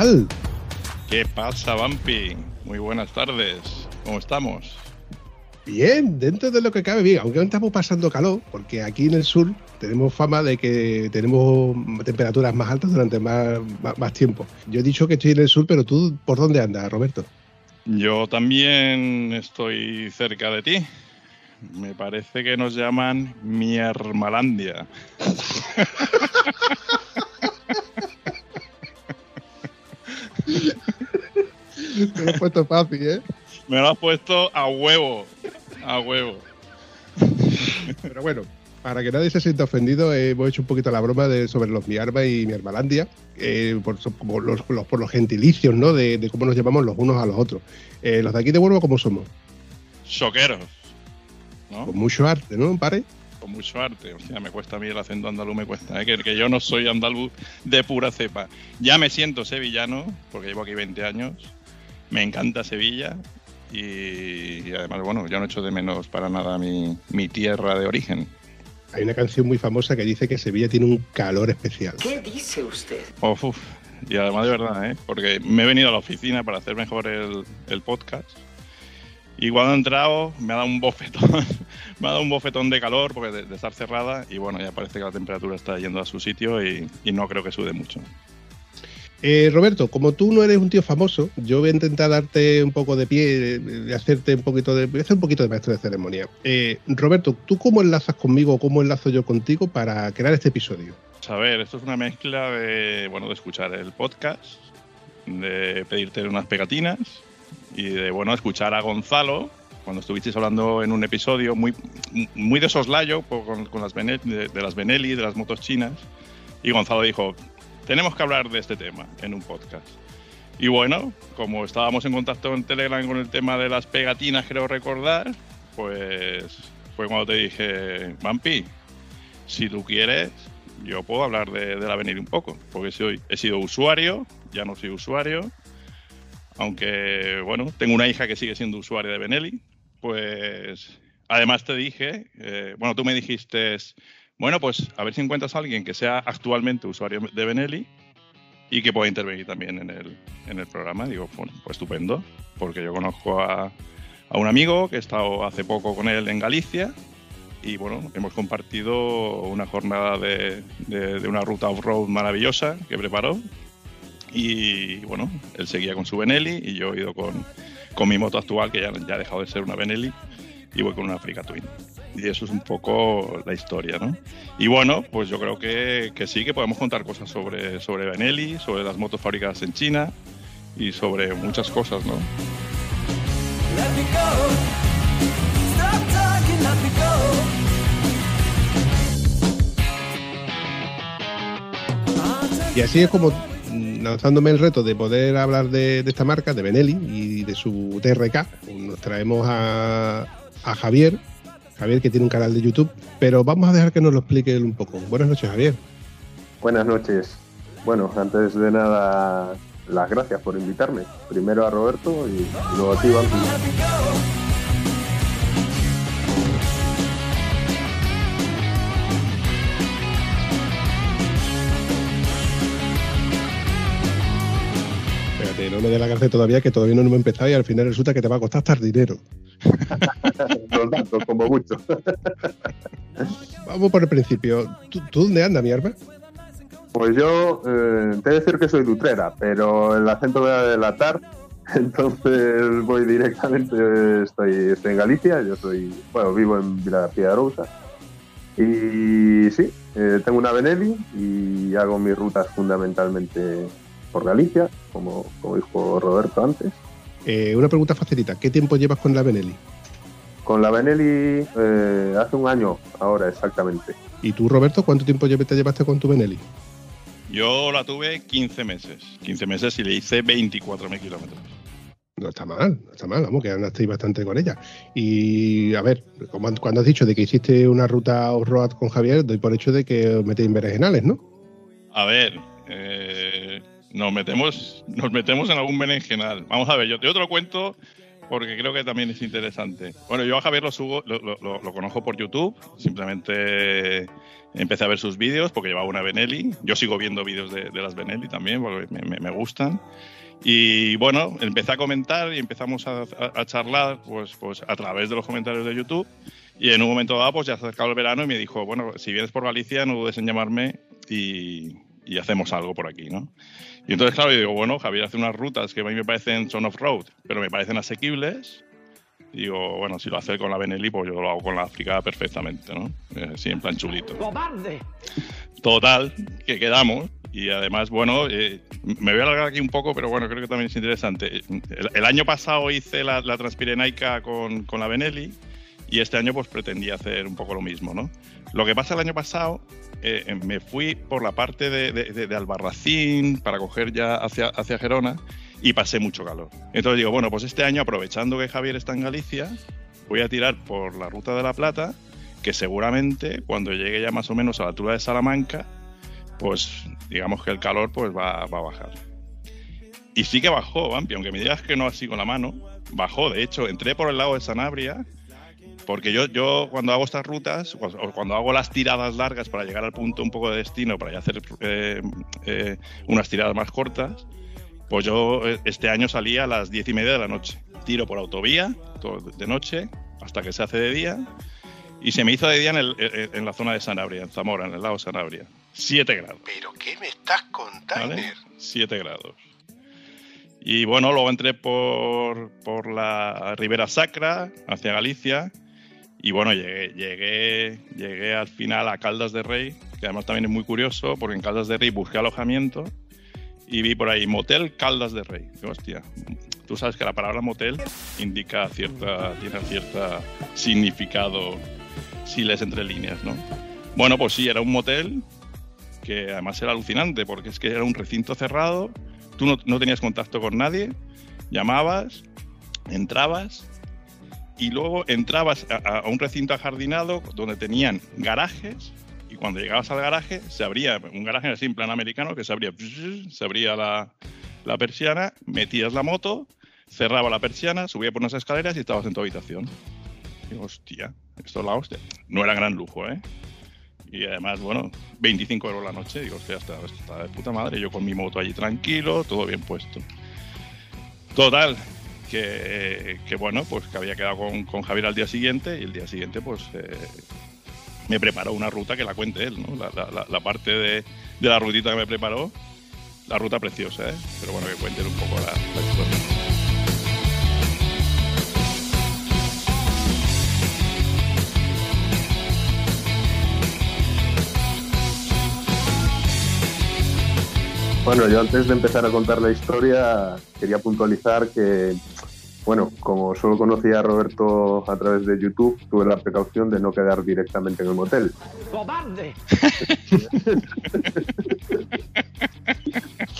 ¿Qué pasa, chaval? ¿Qué pasa, Vampi? Muy buenas tardes. ¿Cómo estamos? Bien, dentro de lo que cabe bien, aunque no estamos pasando calor, porque aquí en el sur tenemos fama de que tenemos temperaturas más altas durante más, más, más tiempo. Yo he dicho que estoy en el sur, pero tú, ¿por dónde andas, Roberto? Yo también estoy cerca de ti. Me parece que nos llaman Miermalandia. Te lo he puesto fácil, ¿eh? Me lo has puesto a huevo. A huevo. Pero bueno, para que nadie se sienta ofendido, eh, hemos hecho un poquito la broma de, sobre los mi arma y mi hermalandia, eh, por, los, por los gentilicios, ¿no? De, de cómo nos llamamos los unos a los otros. Eh, los de aquí de Huelva, ¿cómo somos? Choqueros. ¿No? Con mucho arte, ¿no, pare? Con mucho arte. O sea, me cuesta a mí el acento andaluz, me cuesta. ¿eh? Que, que yo no soy andaluz de pura cepa. Ya me siento sevillano, porque llevo aquí 20 años. Me encanta Sevilla. Y, y además, bueno, yo no echo de menos para nada mi, mi tierra de origen. Hay una canción muy famosa que dice que Sevilla tiene un calor especial. ¿Qué dice usted? Uf, uf. Y además de verdad, ¿eh? porque me he venido a la oficina para hacer mejor el, el podcast. Y cuando he entrado me ha dado un bofetón, me ha dado un bofetón de calor porque de, de estar cerrada y bueno, ya parece que la temperatura está yendo a su sitio y, y no creo que sude mucho. Eh, Roberto, como tú no eres un tío famoso, yo voy a intentar darte un poco de pie, hacerte un poquito de, hacer un poquito de maestro de ceremonia. Eh, Roberto, ¿tú cómo enlazas conmigo o cómo enlazo yo contigo para crear este episodio? Pues a ver, esto es una mezcla de, bueno, de escuchar el podcast, de pedirte unas pegatinas y de, bueno, escuchar a Gonzalo cuando estuvisteis hablando en un episodio muy, muy de soslayo con, con las de las Benelli, de las motos chinas. Y Gonzalo dijo, tenemos que hablar de este tema en un podcast. Y bueno, como estábamos en contacto en Telegram con el tema de las pegatinas, creo recordar, pues fue cuando te dije, Vampi, si tú quieres, yo puedo hablar de, de la Benelli un poco, porque soy, he sido usuario, ya no soy usuario, aunque, bueno, tengo una hija que sigue siendo usuaria de Benelli, pues además te dije, eh, bueno, tú me dijiste, bueno, pues a ver si encuentras a alguien que sea actualmente usuario de Benelli y que pueda intervenir también en el, en el programa. Digo, bueno, pues estupendo, porque yo conozco a, a un amigo que he estado hace poco con él en Galicia y bueno, hemos compartido una jornada de, de- una ruta off-road maravillosa que preparó. Y bueno, él seguía con su Benelli y yo he ido con, con mi moto actual, que ya, ya ha dejado de ser una Benelli, y voy con una Africa Twin. Y eso es un poco la historia, ¿no? Y bueno, pues yo creo que, que sí, que podemos contar cosas sobre, sobre Benelli, sobre las motos fabricadas en China y sobre muchas cosas, ¿no? Y así es como mm, lanzándome el reto de poder hablar de, de esta marca, de Benelli y de su TRK, nos traemos a, a Javier, Javier que tiene un canal de YouTube, pero vamos a dejar que nos lo explique él un poco. Buenas noches, Javier. Buenas noches. Bueno, antes de nada, las gracias por invitarme. Primero a Roberto y luego a ti, Vampi. No me dé la gracia todavía, que todavía no hemos empezado y al final resulta que te va a costar hasta dinero. Los datos, como mucho. Vamos por el principio. ¿Tú, tú dónde andas, mi arma? Pues yo eh, te he de decir que soy lutrera, pero el acento me va a delatar. Entonces voy directamente, estoy, estoy en Galicia, yo soy, bueno, vivo en Vila García de Arousa. Y sí, eh, tengo una Benelli y hago mis rutas fundamentalmente por Galicia, como, como dijo Roberto antes. Eh, una pregunta facilita. ¿Qué tiempo llevas con la Benelli? Con la Benelli eh, hace un año ahora exactamente. ¿Y tú, Roberto, cuánto tiempo te llevaste con tu Benelli? Yo la tuve 15 meses. 15 meses y le hice 24.000 kilómetros. No está mal, no está mal, vamos, que andasteis bastante con ella. Y a ver, como cuando has dicho de que hiciste una ruta off-road con Javier, doy por hecho de que os metéis en berenjenales, ¿no? A ver, eh, nos metemos nos metemos en algún berenjenal. Vamos a ver, yo, te lo cuento porque creo que también es interesante. Bueno, yo a Javier lo subo, lo, lo- conozco por YouTube, simplemente empecé a ver sus vídeos porque llevaba una Benelli. Yo sigo viendo vídeos de, las Benelli también porque me, gustan. Y bueno, empecé a comentar y empezamos a charlar pues, pues a través de los comentarios de YouTube. Y en un momento dado, pues ya se acercaba el verano y me dijo, bueno, si vienes por Galicia, no dudes en llamarme y, y hacemos algo por aquí, ¿no? Y entonces, claro, yo digo, bueno, Javier hace unas rutas que a mí me parecen son off-road, pero me parecen asequibles. Y digo, bueno, si lo hace con la Benelli, pues yo lo hago con la África perfectamente, ¿no? Eh, Sí, en plan chulito. ¡Cobarde! Total, que quedamos. Y además, bueno, eh, me voy a alargar aquí un poco, pero bueno, creo que también es interesante. El, el año pasado hice la, la Transpirenaica con, con la Benelli y este año pues pretendía hacer un poco lo mismo, ¿no? Lo que pasa el año pasado, eh, me fui por la parte de, Albarracín para coger ya hacia, hacia Gerona y pasé mucho calor. Entonces digo, bueno, pues este año aprovechando que Javier está en Galicia, voy a tirar por la Ruta de la Plata, que seguramente cuando llegue ya más o menos a la altura de Salamanca, pues digamos que el calor pues va, va a bajar. Y sí que bajó, Vampi, aunque me digas que no así con la mano, bajó. De hecho, entré por el lado de Sanabria, porque yo, yo cuando hago estas rutas, o cuando hago las tiradas largas para llegar al punto un poco de destino, para ya hacer eh, eh, unas tiradas más cortas, pues yo eh, este año salía a las diez y media de la noche. Tiro por autovía, de noche, hasta que se hace de día. Y se me hizo de día en, el- en- la zona de Sanabria, en Zamora, en el lado de Sanabria. 7 grados. ¿Pero qué me estás contando? ¿vale? 7 grados. Y bueno, luego entré por, por la Ribera Sacra, hacia Galicia. Y bueno, llegué, llegué, llegué al final a Caldas de Rey, que además también es muy curioso, porque en Caldas de Rey busqué alojamiento y vi por ahí Motel Caldas de Rey. Digo, hostia, tú sabes que la palabra motel indica cierta, tiene cierta significado si lees entre líneas, ¿no? Bueno, pues sí, era un motel que además era alucinante porque es que era un recinto cerrado, tú no, no tenías contacto con nadie, llamabas, entrabas y luego entrabas a, un recinto ajardinado donde tenían garajes y cuando llegabas al garaje se abría un garaje así en plan americano que se abría se abría la, persiana, metías la moto, cerraba la persiana, subía por unas escaleras y estabas en tu habitación. Digo, hostia, esto es la hostia. No era gran lujo, ¿eh? Y además, bueno, 25 euros la noche. Digo, hostia, está de puta madre. Yo con mi moto allí tranquilo, todo bien puesto. Total, que, que bueno, pues que había quedado con, con Javier al día siguiente y el día siguiente, pues eh, me preparó una ruta que la cuente él, ¿no? La, la- la- parte de, de la rutita que me preparó, la ruta preciosa, ¿eh? Pero bueno, que cuente un poco la, la historia. Bueno, yo antes de empezar a contar la historia, quería puntualizar que, bueno, como solo conocía a Roberto a través de YouTube, tuve la precaución de no quedar directamente en el motel. ¡Cobarde!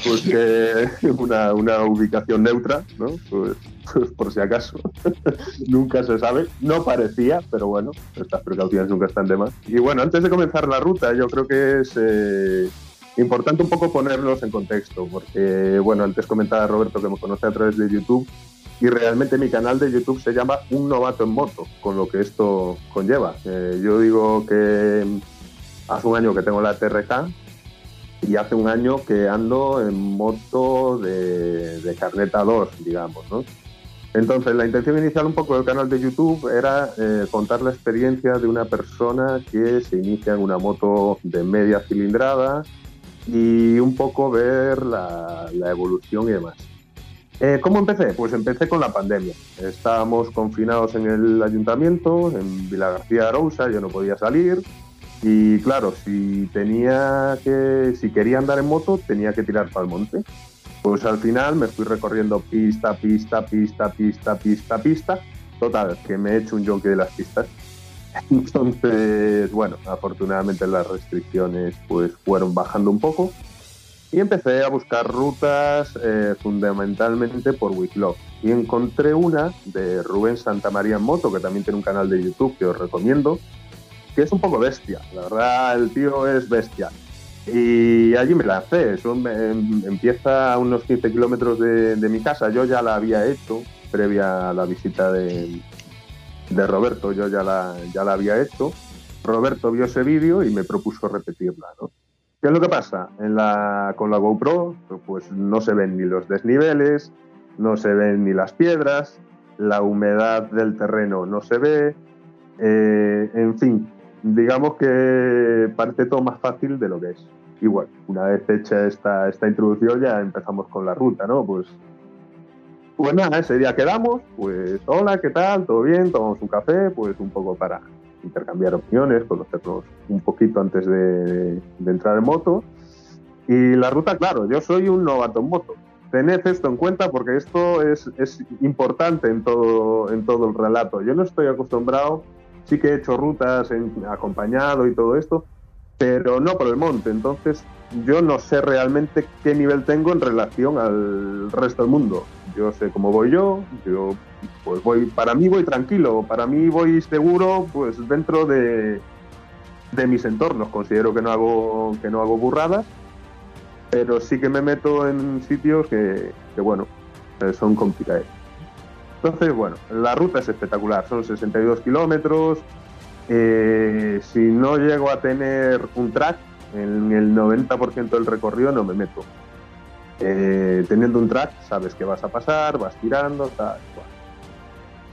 Pues que una, una ubicación neutra, ¿no? Pues, pues por si acaso. nunca se sabe. No parecía, pero bueno, estas precauciones nunca están de más. Y bueno, antes de comenzar la ruta, yo creo que es eh, importante un poco ponerlos en contexto, porque, bueno, antes comentaba Roberto que me conoce a través de YouTube. Y realmente mi canal de YouTube se llama Un Novato en Moto, con lo que esto conlleva. Eh, yo digo que hace un año que tengo la TRK, y hace un año que ando en moto de, carneta 2, digamos, ¿no? Entonces, la intención inicial un poco del canal de YouTube era eh, contar la experiencia de una persona que se inicia en una moto de media cilindrada y un poco ver la, evolución y demás. Eh, ¿Cómo empecé? Pues empecé con la pandemia. Estábamos confinados en el ayuntamiento, en Vila García Arousa, yo no podía salir Y claro, si tenía que, si quería andar en moto, tenía que tirar para el monte. Pues al final me fui recorriendo pista, pista, pista, pista, pista, pista. Total, que me he hecho un jockey de las pistas. Entonces, bueno, afortunadamente las restricciones pues fueron bajando un poco y empecé a buscar rutas eh, fundamentalmente por Wikiloc. Y encontré una de Rubén Santamaría en moto, que también tiene un canal de YouTube que os recomiendo, que es un poco bestia. La verdad, el tío es bestia. Y allí me lancé. Eso em- empieza a unos 15 kilómetros de mi casa. Yo ya la había hecho previa a la visita de, de Roberto. Yo ya la, ya la había hecho. Roberto vio ese vídeo y me propuso repetirla. ¿Qué es lo que pasa? Con la GoPro, pues no se ven ni los desniveles, no se ven ni las piedras, la humedad del terreno no se ve, eh, en fin, digamos que parece todo más fácil de lo que es. Y bueno, una vez hecha esta, esta introducción ya empezamos con la ruta, ¿no? Pues, pues nada, ese día quedamos, pues hola, ¿qué tal? ¿Todo bien? Tomamos un café, pues un poco para intercambiar opiniones, conocernos un poquito antes de, de entrar en moto. Y la ruta, claro, yo soy un novato en moto. Tened esto en cuenta porque esto es, es importante en todo, en todo el relato. Yo no estoy acostumbrado, sí que he hecho rutas en- acompañado y todo esto, pero no por el monte. Entonces, yo no sé realmente qué nivel tengo en relación al resto del mundo. Yo sé cómo voy yo, yo pues voy, para mí voy tranquilo, para mí voy seguro, pues dentro de, de mis entornos. Considero que no hago, que no hago burradas, pero sí que me meto en sitios que, que, bueno, eh, son complicados. Entonces, bueno, la ruta es espectacular, son 62 kilómetros. Eh, si no llego a tener un track, en el 90% del recorrido no me meto. Eh, teniendo un track, sabes que vas a pasar, vas tirando, tal.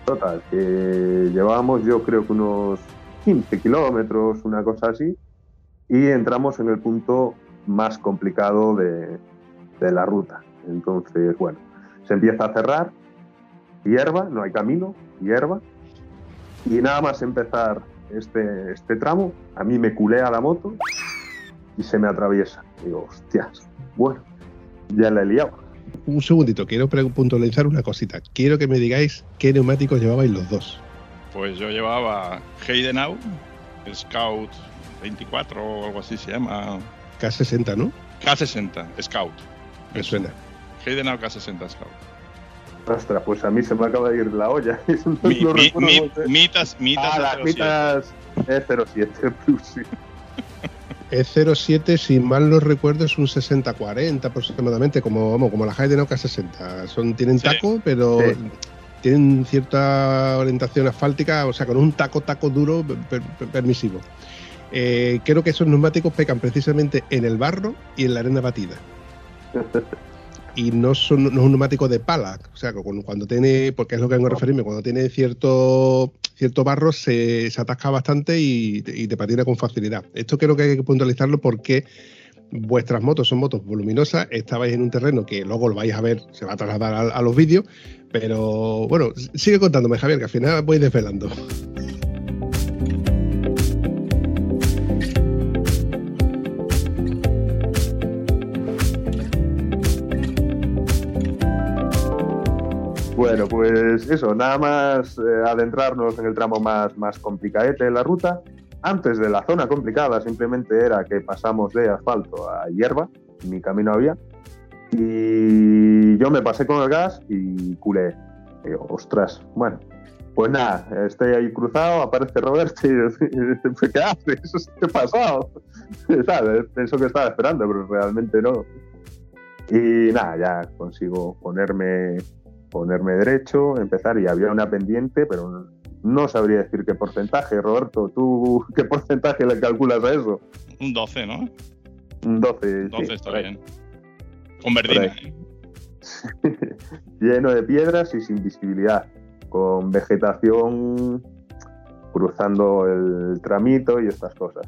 Total, que llevamos yo creo que unos 15 kilómetros, una cosa así, y entramos en el punto más complicado de, de la ruta. Entonces, bueno, se empieza a cerrar, hierba, no hay camino, hierba, y nada más empezar este, este tramo, a mí me culea la moto y se me atraviesa. Digo, hostias, bueno, ya la he liado. Un segundito, quiero puntualizar una cosita. Quiero que me digáis qué neumáticos llevabais los dos. Pues yo llevaba Heidenau, Scout 24 o algo así se llama. K60, ¿no? K60, Scout. Me suena. Heidenau K60 Scout. Ostras, pues a mí se me acaba de ir la olla. No Mi- lo mi- se- mitas, mitas ah, de las 07. mitas E07 Plus, sí. E07, si mal no recuerdo, es un 60-40 aproximadamente, como, vamos, como la Hayden K60. Son, tienen Sí. taco, pero Sí. tienen cierta orientación asfáltica, o sea, con un taco, taco duro per- per- permisivo. Eh, creo que esos neumáticos pecan precisamente en el barro y en la arena batida. y no son es un neumático de pala, o sea, cuando, tiene, porque es lo que vengo a referirme, cuando tiene cierto cierto barro se, se atasca bastante y, te- patina con facilidad. Esto creo que hay que puntualizarlo porque vuestras motos son motos voluminosas, estabais en un terreno que luego lo vais a ver, se va a trasladar a los vídeos, pero bueno, sigue contándome Javier, que al final voy desvelando. Bueno, pues eso, nada más eh, adentrarnos en el tramo más, más complicadete de la ruta. Antes de la zona complicada simplemente era que pasamos de asfalto a hierba, ni camino había. Y yo me pasé con el gas y culé. Y digo, ostras, bueno, pues nada, estoy ahí cruzado, aparece Roberto y dice, ¿qué haces? ¿Qué ha pasado? Pensó que estaba esperando, pero realmente no. Y nada, ya consigo ponerme ponerme derecho, empezar y había una pendiente, pero no, sabría decir qué porcentaje. Roberto, ¿tú qué porcentaje le calculas a eso? Un 12, ¿no? Un 12. 12 sí, está por ahí. bien. Con verdina, ¿eh? Lleno de piedras y sin visibilidad, con vegetación cruzando el tramito y estas cosas.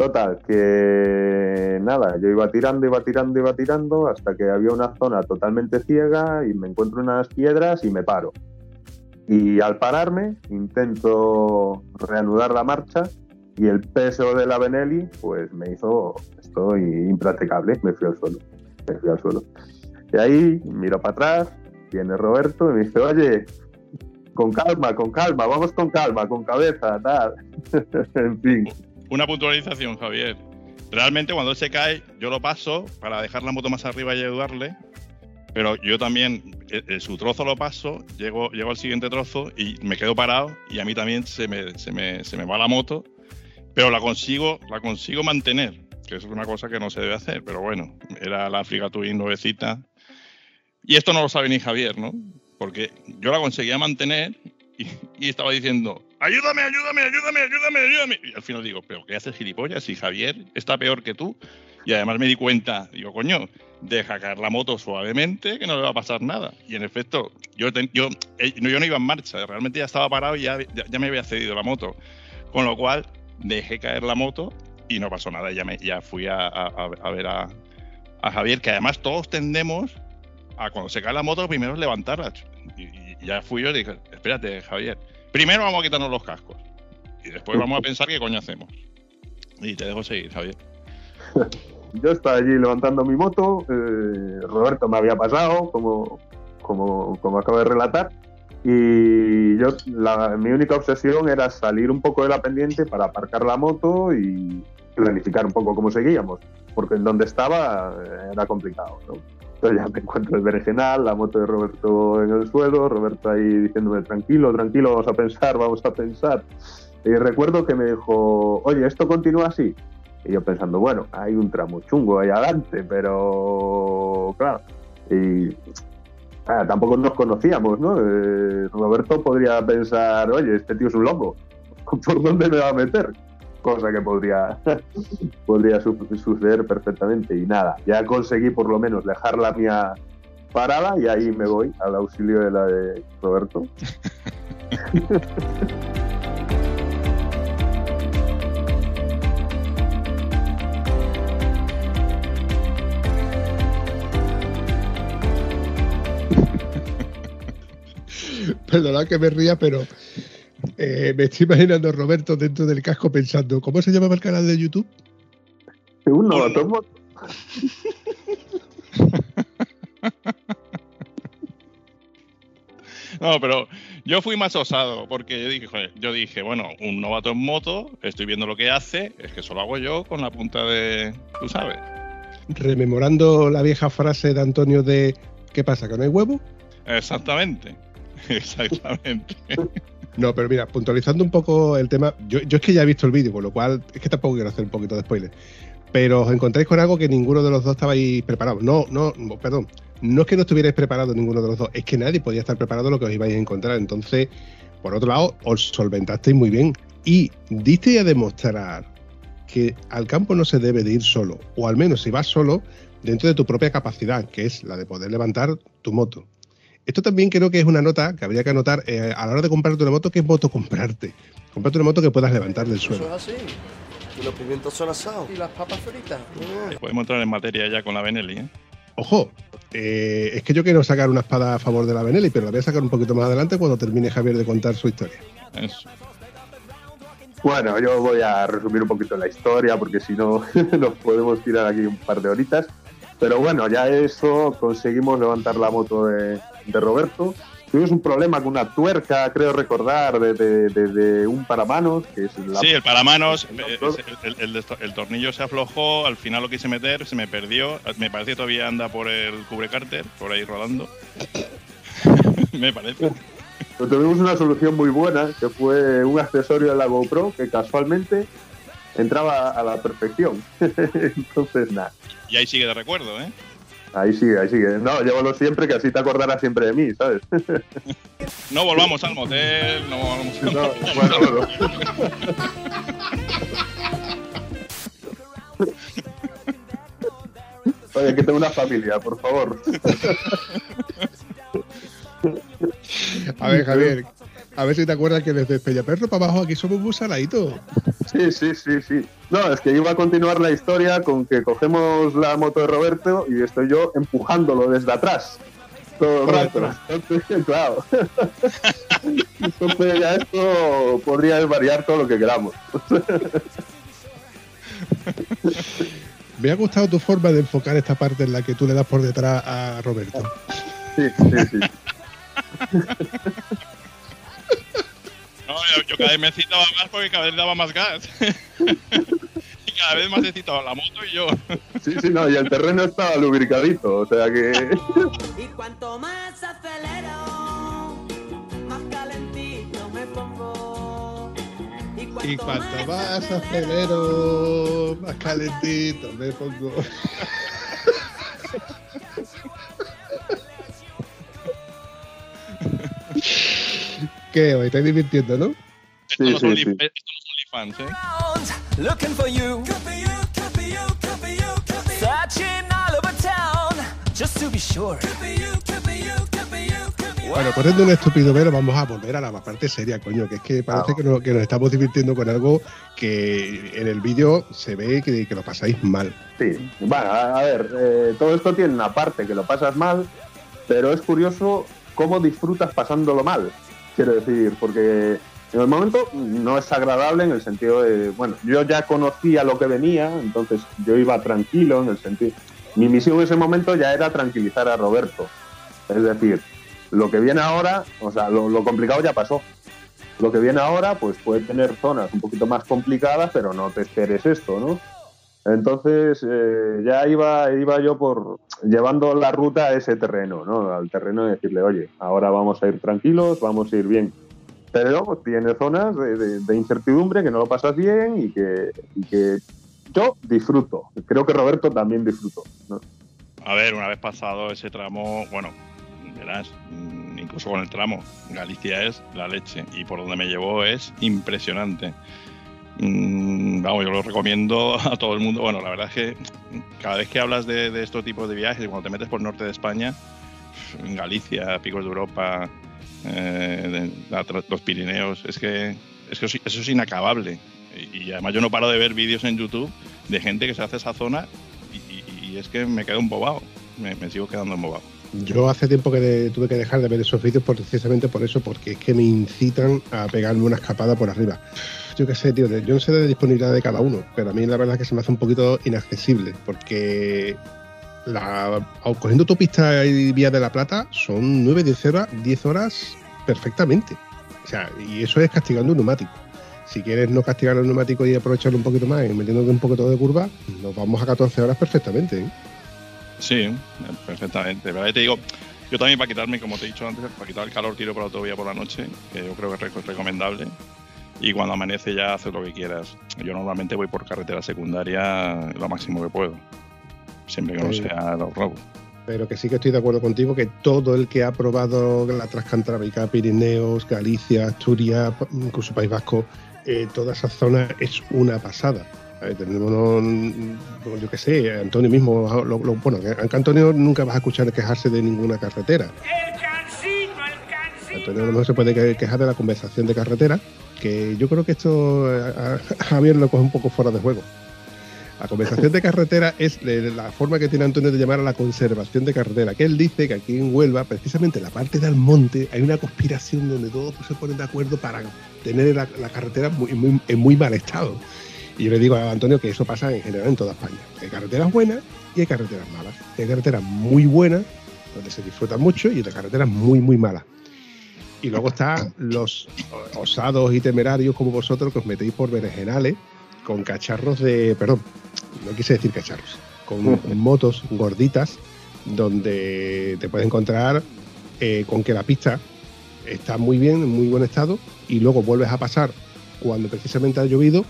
Total, que nada, yo iba tirando, iba tirando, iba tirando, hasta que había una zona totalmente ciega y me encuentro unas piedras y me paro. Y al pararme, intento reanudar la marcha Y el peso de la Benelli, pues me hizo esto impracticable. Me fui al suelo. Me fui al suelo. Y ahí miro para atrás, viene Roberto y me dice, oye, con calma, con calma, vamos con calma, con cabeza, tal. en fin. Una puntualización, Javier. Realmente cuando él se cae, yo lo paso para dejar la moto más arriba y ayudarle. Pero yo también, eh, eh, su trozo lo paso, llego, llego al siguiente trozo y me quedo parado y a mí también se me, se me, se me va la moto, pero la consigo, la consigo mantener, que es una cosa que no se debe hacer, pero bueno, era la Africa Twin nuevecita. Y esto no lo sabe ni Javier, ¿no? Porque yo la conseguía mantener y estaba diciendo, ayúdame, ayúdame, ayúdame, ayúdame, ayúdame. Y al final digo, pero ¿qué haces gilipollas? Si Javier está peor que tú. Y además me di cuenta, digo, coño, deja caer la moto suavemente, que no le va a pasar nada. Y en efecto, yo, ten- yo, eh, no, yo no iba en marcha, realmente ya estaba parado y ya, ya, ya me había cedido la moto. Con lo cual, dejé caer la moto y no pasó nada. Ya, me, ya fui a, a- a- ver a, a Javier, que además todos tendemos a cuando se cae la moto, primero levantarla. Y, y ya fui yo y dije, espérate, Javier, primero vamos a quitarnos los cascos. Y después vamos a pensar qué coño hacemos. Y te dejo seguir, Javier. Yo estaba allí levantando mi moto, eh, Roberto me había pasado, como, como, como acabo de relatar, y yo la- mi única obsesión era salir un poco de la pendiente para aparcar la moto y planificar un poco cómo seguíamos, porque en donde estaba eh, era complicado. ¿no? Ya me encuentro el berenjenal, la moto de Roberto en el suelo, Roberto ahí diciéndome tranquilo, tranquilo, vamos a pensar, vamos a pensar. Y recuerdo que me dijo, oye, ¿esto continúa así? Y yo pensando, bueno, hay un tramo chungo ahí adelante, pero claro. Y ah, tampoco nos conocíamos, ¿no? Eh, Roberto podría pensar, oye, este tío es un loco, ¿por dónde me va a meter? Cosa que podría, podría su- suceder perfectamente. Y nada, ya conseguí por lo menos dejar la mía parada y ahí me voy al auxilio de la de Roberto. Perdonad que me ría, pero eh, me estoy imaginando a Roberto dentro del casco pensando, ¿cómo se llamaba el canal de YouTube? Un novato en moto. No, pero yo fui más osado porque yo dije, joder, yo dije, bueno, un novato en moto, estoy viendo lo que hace, es que eso lo hago yo con la punta de, tú sabes. Rememorando la vieja frase de Antonio de ¿qué pasa? ¿Que no hay huevo? Exactamente. Exactamente. No, pero mira, puntualizando un poco el tema, yo, es que ya he visto el vídeo, con lo cual es que tampoco quiero hacer un poquito de spoiler. Pero os encontráis con algo que ninguno de los dos estabais preparados. No, no, perdón. No es que no estuvierais preparados ninguno de los dos, es que nadie podía estar preparado lo que os ibais a encontrar. Entonces, por otro lado, os solventasteis muy bien y disteis a demostrar que al campo no se debe de ir solo, o al menos si vas solo, dentro de tu propia capacidad, que es la de poder levantar tu moto. Esto también creo que es una nota que habría que anotar eh, a la hora de comprarte una moto, ¿qué moto comprarte? Comprarte una moto que puedas levantar del Eso es suelo. así. Y los pimientos son asados. Y las papas fritas. Mm. Podemos entrar en materia ya con la Benelli, ¿eh? Ojo, eh, es que yo quiero sacar una espada a favor de la Benelli, pero la voy a sacar un poquito más adelante cuando termine Javier de contar su historia. Eso. Bueno, yo voy a resumir un poquito la historia porque si no nos podemos tirar aquí un par de horitas. Pero bueno, ya eso conseguimos levantar la moto de, de Roberto. Tuvimos un problema con una tuerca, creo recordar, de, de- de- de un paramanos, que es la Sí, el paramanos, No, eh, el, el- el- el tornillo se aflojó, al final lo quise meter, se me perdió. Me parece que todavía anda por el cubrecárter, por ahí rodando. me parece. Pero tuvimos una solución muy buena, que fue un accesorio de la GoPro que casualmente entraba a la perfección. Entonces, nada, Y ahí sigue de recuerdo, ¿eh? Ahí sigue, ahí sigue. No, llévalo siempre, que así te acordarás siempre de mí, ¿sabes? No volvamos al motel, no volvamos al No, motel. bueno, bueno. Oye, que tengo una familia, por favor. A ver, Javier, a ver si te acuerdas que desde Peñaperro para abajo aquí somos muy saladitos. Sí, sí, sí, sí. No, es que iba a continuar la historia con que cogemos la moto de Roberto y estoy yo empujándolo desde atrás. todo el rato. Entonces, claro. Entonces ya esto podría variar todo lo que queramos. Me ha gustado tu forma de enfocar esta parte en la que tú le das por detrás a Roberto. Sí, sí, sí. No, yo, yo cada vez me citaba más porque cada vez daba más gas. y cada vez más he citado la moto y yo. Sí, sí, no, y el terreno estaba lubricadito, o sea que. Y cuanto más acelero, más calentito me pongo. Y cuanto más acelero, más calentito me pongo. ¿Qué? ¿Os estáis divirtiendo, no? Sí, no son sí, sí. OnlyFans, ¿eh? Bueno, poniendo un estúpido velo, vamos a volver a la parte seria, coño, que es que parece que, nos, que nos estamos divirtiendo con algo que en el vídeo se ve que, que lo pasáis mal. Sí, bueno, a, a ver, eh, todo esto tiene una parte que lo pasas mal, pero es curioso cómo disfrutas pasándolo mal. Quiero decir, porque en el momento no es agradable en el sentido de, bueno, yo ya conocía lo que venía, entonces yo iba tranquilo en el sentido. Mi misión en ese momento ya era tranquilizar a Roberto. Es decir, lo que viene ahora, o sea, lo, complicado ya pasó. Lo que viene ahora, pues puede tener zonas un poquito más complicadas, pero no te esperes esto, ¿no? Entonces eh, ya iba, iba yo por llevando la ruta a ese terreno, ¿no? Al terreno de decirle, oye, ahora vamos a ir tranquilos, vamos a ir bien. Pero luego tiene zonas de, incertidumbre que no lo pasas bien y que, yo disfruto. Creo que Roberto también disfrutó. ¿no? A ver, una vez pasado ese tramo, bueno, verás, incluso con el tramo, Galicia es la leche y por donde me llevó es impresionante. Mm, vamos, yo lo recomiendo a todo el mundo. Bueno, la verdad es que cada vez que hablas de, estos tipos de viajes, cuando te metes por el norte de España, Galicia, Picos de Europa, eh, los Pirineos, es que, es que eso, es inacabable. Y, además yo no paro de ver vídeos en YouTube de gente que se hace esa zona y, es que me quedo embobado. Me, me sigo quedando embobado. Yo hace tiempo que tuve que dejar de ver esos vídeos precisamente por eso, porque es que me incitan a pegarme una escapada por arriba. Yo qué sé, tío, yo no sé de disponibilidad de cada uno, pero a mí la verdad es que se me hace un poquito inaccesible, porque la, cogiendo autopista y Vía de la Plata son 9, 10 horas, 10 horas perfectamente. O sea, y eso es castigando un neumático. Si quieres no castigar el neumático y aprovecharlo un poquito más y metiéndote un poquito de curva, nos vamos a 14 horas perfectamente. ¿eh? Sí, perfectamente. Pero te digo, yo también para quitarme, como te he dicho antes, para quitar el calor tiro por la autovía por la noche, que yo creo que es rec- recomendable. Y cuando amanece ya haces lo que quieras. Yo normalmente voy por carretera secundaria lo máximo que puedo. Siempre que no sea los robos. pero que sí que estoy de acuerdo contigo que todo el que ha probado la Transcantábrica, Pirineos, Galicia, Asturias, incluso País Vasco, eh, toda esa zona es una pasada. A ver, tenemos, unos- yo qué sé, Antonio mismo, lo- lo- bueno, que Antonio nunca vas a escuchar quejarse de ninguna carretera. Antonio a lo mejor se puede que- quejar de la conversación de carretera, que yo creo que esto eh, a, Javier lo coge un poco fuera de juego. La conversación de carretera es la forma que tiene Antonio de llamar a la conservación de carretera, que él dice que aquí en Huelva, precisamente en la parte del monte, hay una conspiración donde todos se ponen de acuerdo para tener la, carretera en muy mal estado. Y yo le digo a Antonio que eso pasa en general en toda España. Hay carreteras buenas y hay carreteras malas. Hay carreteras muy buenas, donde se disfruta mucho, y hay carreteras muy, muy malas. Y luego están los osados y temerarios como vosotros que os metéis por berenjenales con cacharros de. Perdón, no quise decir cacharros. Con motos gorditas donde te puedes encontrar eh, con que la pista está muy bien, en muy buen estado, y luego vuelves a pasar cuando precisamente ha llovido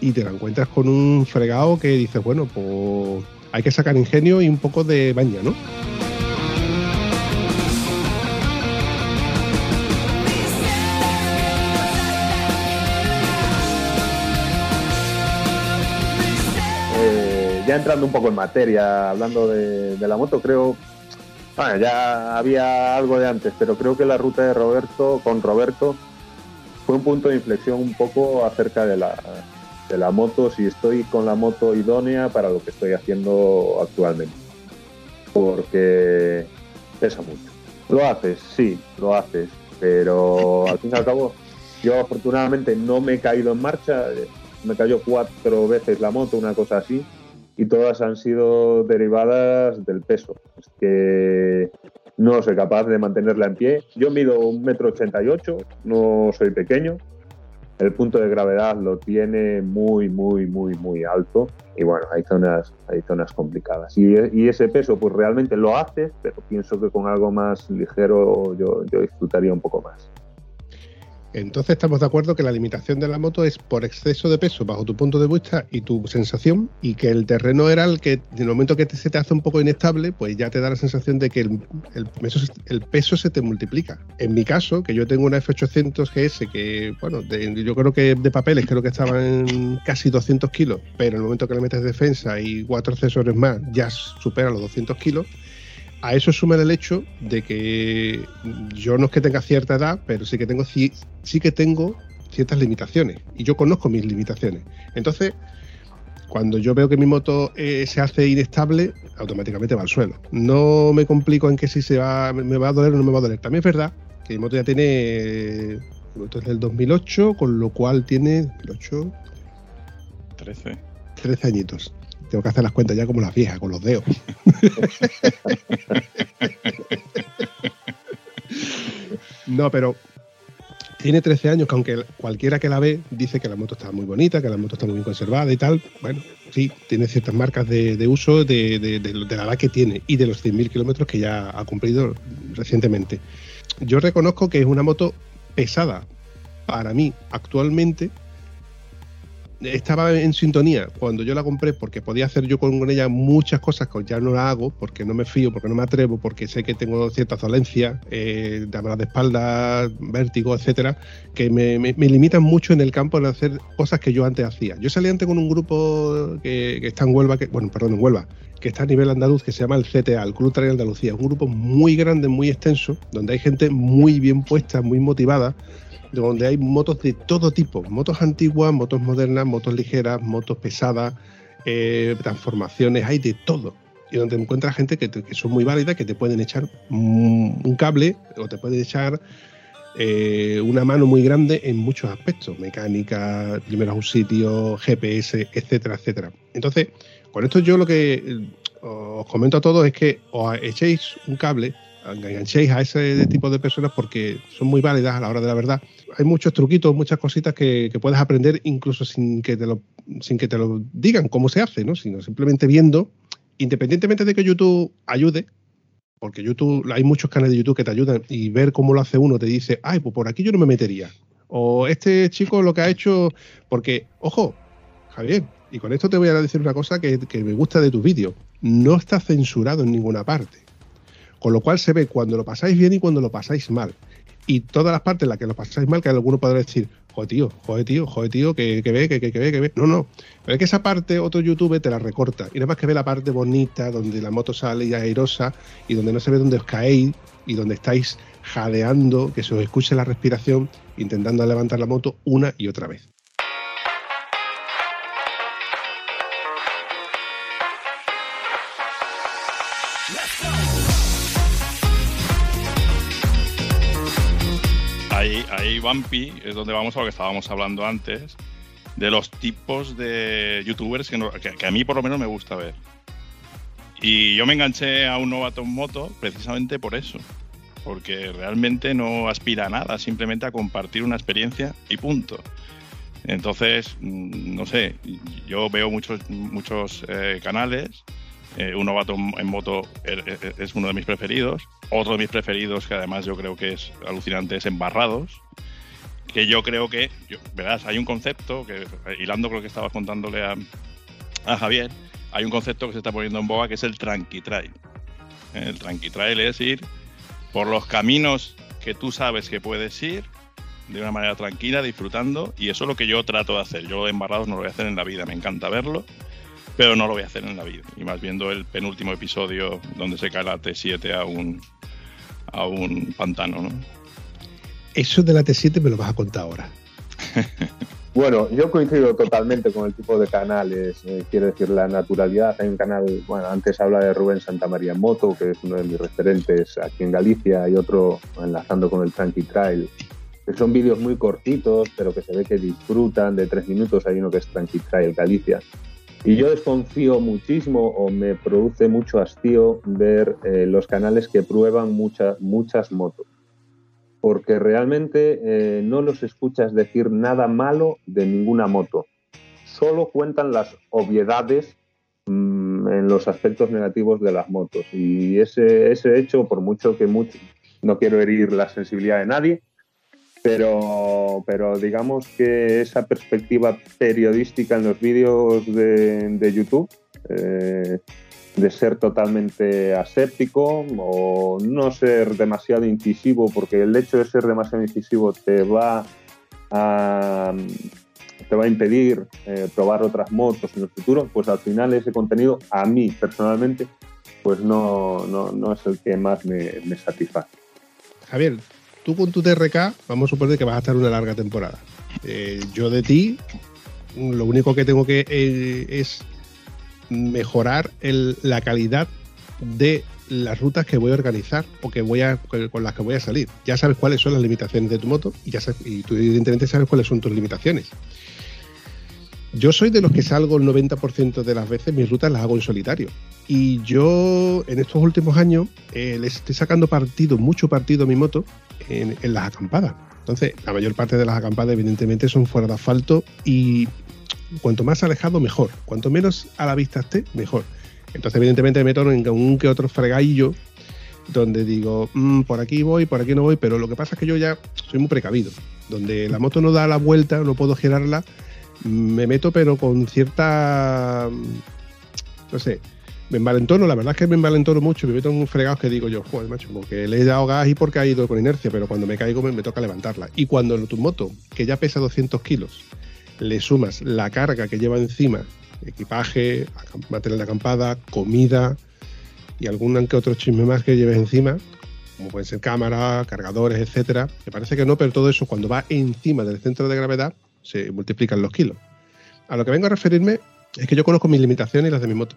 y te la encuentras con un fregado que dices, bueno, pues hay que sacar ingenio y un poco de baña, ¿no? Entrando un poco en materia, hablando de, la moto, creo, ya había algo de antes, pero creo que la ruta de Roberto con Roberto fue un punto de inflexión un poco acerca de la, de la moto, si estoy con la moto idónea para lo que estoy haciendo actualmente. Porque pesa mucho. Lo haces, sí, lo haces, pero al fin y al cabo, yo afortunadamente no me he caído en marcha, me cayó cuatro veces la moto, una cosa así, y todas han sido derivadas del peso. Es que no soy capaz de mantenerla en pie. Yo mido un metro ochenta y ocho, no soy pequeño. El punto de gravedad lo tiene muy, muy, muy, muy alto. Y bueno, hay zonas, hay zonas complicadas. Y, y ese peso, pues realmente lo haces, pero pienso que con algo más ligero yo, yo disfrutaría un poco más. Entonces estamos de acuerdo que la limitación de la moto es por exceso de peso bajo tu punto de vista y tu sensación y que el terreno era el que en el momento que se te hace un poco inestable pues ya te da la sensación de que el, peso, se- el peso se te multiplica. En mi caso, que yo tengo una F800 GS que bueno, de- yo creo que de papeles creo que estaban casi 200 kilos, pero en el momento que le metes defensa y cuatro accesorios más ya supera los 200 kilos. A eso suma el hecho de que yo no es que tenga cierta edad, pero sí que tengo ci- sí que tengo ciertas limitaciones y yo conozco mis limitaciones. Entonces, cuando yo veo que mi moto eh, se hace inestable, automáticamente va al suelo. No me complico en que si se va, me va a doler o no me va a doler. También es verdad que mi moto ya tiene, eh, mi moto es del 2008, con lo cual tiene 2008, 13. 13 añitos. Tengo que hacer las cuentas ya como las viejas, con los dedos. no, pero tiene 13 años, que aunque cualquiera que la ve dice que la moto está muy bonita, que la moto está muy bien conservada y tal, bueno, sí, tiene ciertas marcas de, de uso de, de- de- de la edad que tiene y de los 100.000 kilómetros que ya ha cumplido recientemente. Yo reconozco que es una moto pesada para mí actualmente. Estaba en sintonía cuando yo la compré porque podía hacer yo con ella muchas cosas que ya no la hago porque no me fío, porque no me atrevo, porque sé que tengo ciertas dolencias, eh, de espalda, vértigo, etcétera, que me, me- limitan mucho en el campo en hacer cosas que yo antes hacía. Yo salí antes con un grupo que, que está en Huelva, que, bueno, perdón, en Huelva, que está a nivel andaluz, que se llama el CTA, el Club Trail Andalucía. Un grupo muy grande, muy extenso, donde hay gente muy bien puesta, muy motivada, donde hay motos de todo tipo, motos antiguas, motos modernas, motos ligeras, motos pesadas, eh, transformaciones, hay de todo. Y donde encuentras gente que, que son muy válidas, que te pueden echar un, un cable o te pueden echar eh, una mano muy grande en muchos aspectos, mecánica, primeros auxilios, GPS, etcétera, etcétera. Entonces, con esto yo lo que eh, os comento a todos es que os echéis un cable, enganchéis a ese tipo de personas porque son muy válidas a la hora de la verdad. Hay muchos truquitos, muchas cositas que, puedes aprender incluso sin que te lo, sin que te lo digan cómo se hace, ¿no? sino simplemente viendo, independientemente de que YouTube ayude, porque YouTube, hay muchos canales de YouTube que te ayudan y ver cómo lo hace uno te dice, ay, pues por aquí yo no me metería. O este chico lo que ha hecho, porque, ojo, Javier, y con esto te voy a decir una cosa que me gusta de tus vídeos, no está censurado en ninguna parte. Con lo cual se ve cuando lo pasáis bien y cuando lo pasáis mal. Y todas las partes en las que lo pasáis mal, que alguno podrá decir, joder tío, joder tío, joder tío, que, que ve, que, que, que ve, que ve. No, no. Pero es que esa parte otro YouTube te la recorta. Y nada más que ve la parte bonita, donde la moto sale y airosa, y donde no se ve dónde os caéis, y donde estáis jadeando, que se os escuche la respiración, intentando levantar la moto una y otra vez. Ahí, ahí, Bumpy, es donde vamos a lo que estábamos hablando antes, de los tipos de youtubers que, no- a mí por lo menos me gusta ver. Y yo me enganché a un novato en moto precisamente por eso, porque realmente no aspira a nada, simplemente a compartir una experiencia y punto. Entonces, mm, no sé, yo veo muchos, muchos eh, canales. Eh, un novato en moto er- er- es uno de mis preferidos. Otro de mis preferidos, que además yo creo que es alucinante, es Embarrados. Que yo creo que, yo- verás, hay un concepto, que eh, hilando con lo que estabas contándole a, Javier, hay un concepto que se está poniendo en boga que es el tranqui trail. El tranqui trail es ir por los caminos que tú sabes que puedes ir de una manera tranquila, disfrutando, y eso es lo que yo trato de hacer. Yo embarrados no lo voy a hacer en la vida, me encanta verlo, pero no lo voy a hacer en la vida. Y más viendo el penúltimo episodio donde se cae la T7 a un, a un pantano, ¿no? Eso de la T7 me lo vas a contar ahora. Bueno, yo coincido totalmente con el tipo de canales, eh, quiero decir, la naturalidad. Hay un canal, bueno, antes habla de Rubén Santamaría Moto, que es uno de mis referentes aquí en Galicia, y otro enlazando con el Tranqui Trail, que son vídeos muy cortitos, pero que se ve que disfrutan de tres minutos. Hay uno que es Tranqui Trail Galicia. Y yo desconfío muchísimo o me produce mucho hastío ver eh, los canales que prueban muchas muchas motos porque realmente eh, no los escuchas decir nada malo de ninguna moto. Solo cuentan las obviedades mm, en los aspectos negativos de las motos. Y ese, ese hecho, por mucho que mucho, no quiero herir la sensibilidad de nadie, pero, pero digamos que esa perspectiva periodística en los vídeos de, de YouTube eh, de ser totalmente aséptico o no ser demasiado incisivo, porque el hecho de ser demasiado incisivo te va a, te va a impedir eh, probar otras motos en el futuro, pues al final ese contenido a mí personalmente pues no, no, no es el que más me, me, satisface. Javier, tú con tu TRK vamos a suponer que vas a estar una larga temporada. Eh, yo de ti lo único que tengo que eh, es mejorar la calidad de las rutas que voy a organizar o voy a, con las que voy a salir. Ya sabes cuáles son las limitaciones de tu moto y, ya y tú evidentemente sabes cuáles son tus limitaciones. Yo soy de los que salgo el 90% de las veces, mis rutas las hago en solitario. Y yo en estos últimos años eh, le estoy sacando partido, mucho partido a mi moto en, las acampadas. Entonces, la mayor parte de las acampadas evidentemente son fuera de asfalto y cuanto más alejado, mejor. Cuanto menos a la vista esté, mejor. Entonces, evidentemente, me meto en un que otro fregadillo donde digo, mm, por aquí voy, por aquí no voy, pero lo que pasa es que yo ya soy muy precavido. Donde la moto no da la vuelta, no puedo girarla, me meto, pero con cierta. No sé, me envalentono, la verdad es que me envalentono mucho, me meto en un fregado que digo yo, joder, macho, porque le he dado gas y porque ha ido con inercia, pero cuando me caigo me, me toca levantarla. Y cuando tu moto, que ya pesa 200 kilos, le sumas la carga que lleva encima, equipaje, material de acampada, comida y algún que otro chisme más que lleves encima, como pueden ser cámaras, cargadores, etcétera, me parece que no, pero todo eso cuando va encima del centro de gravedad se multiplican los kilos. A lo que vengo a referirme es que yo conozco mis limitaciones y las de mi moto.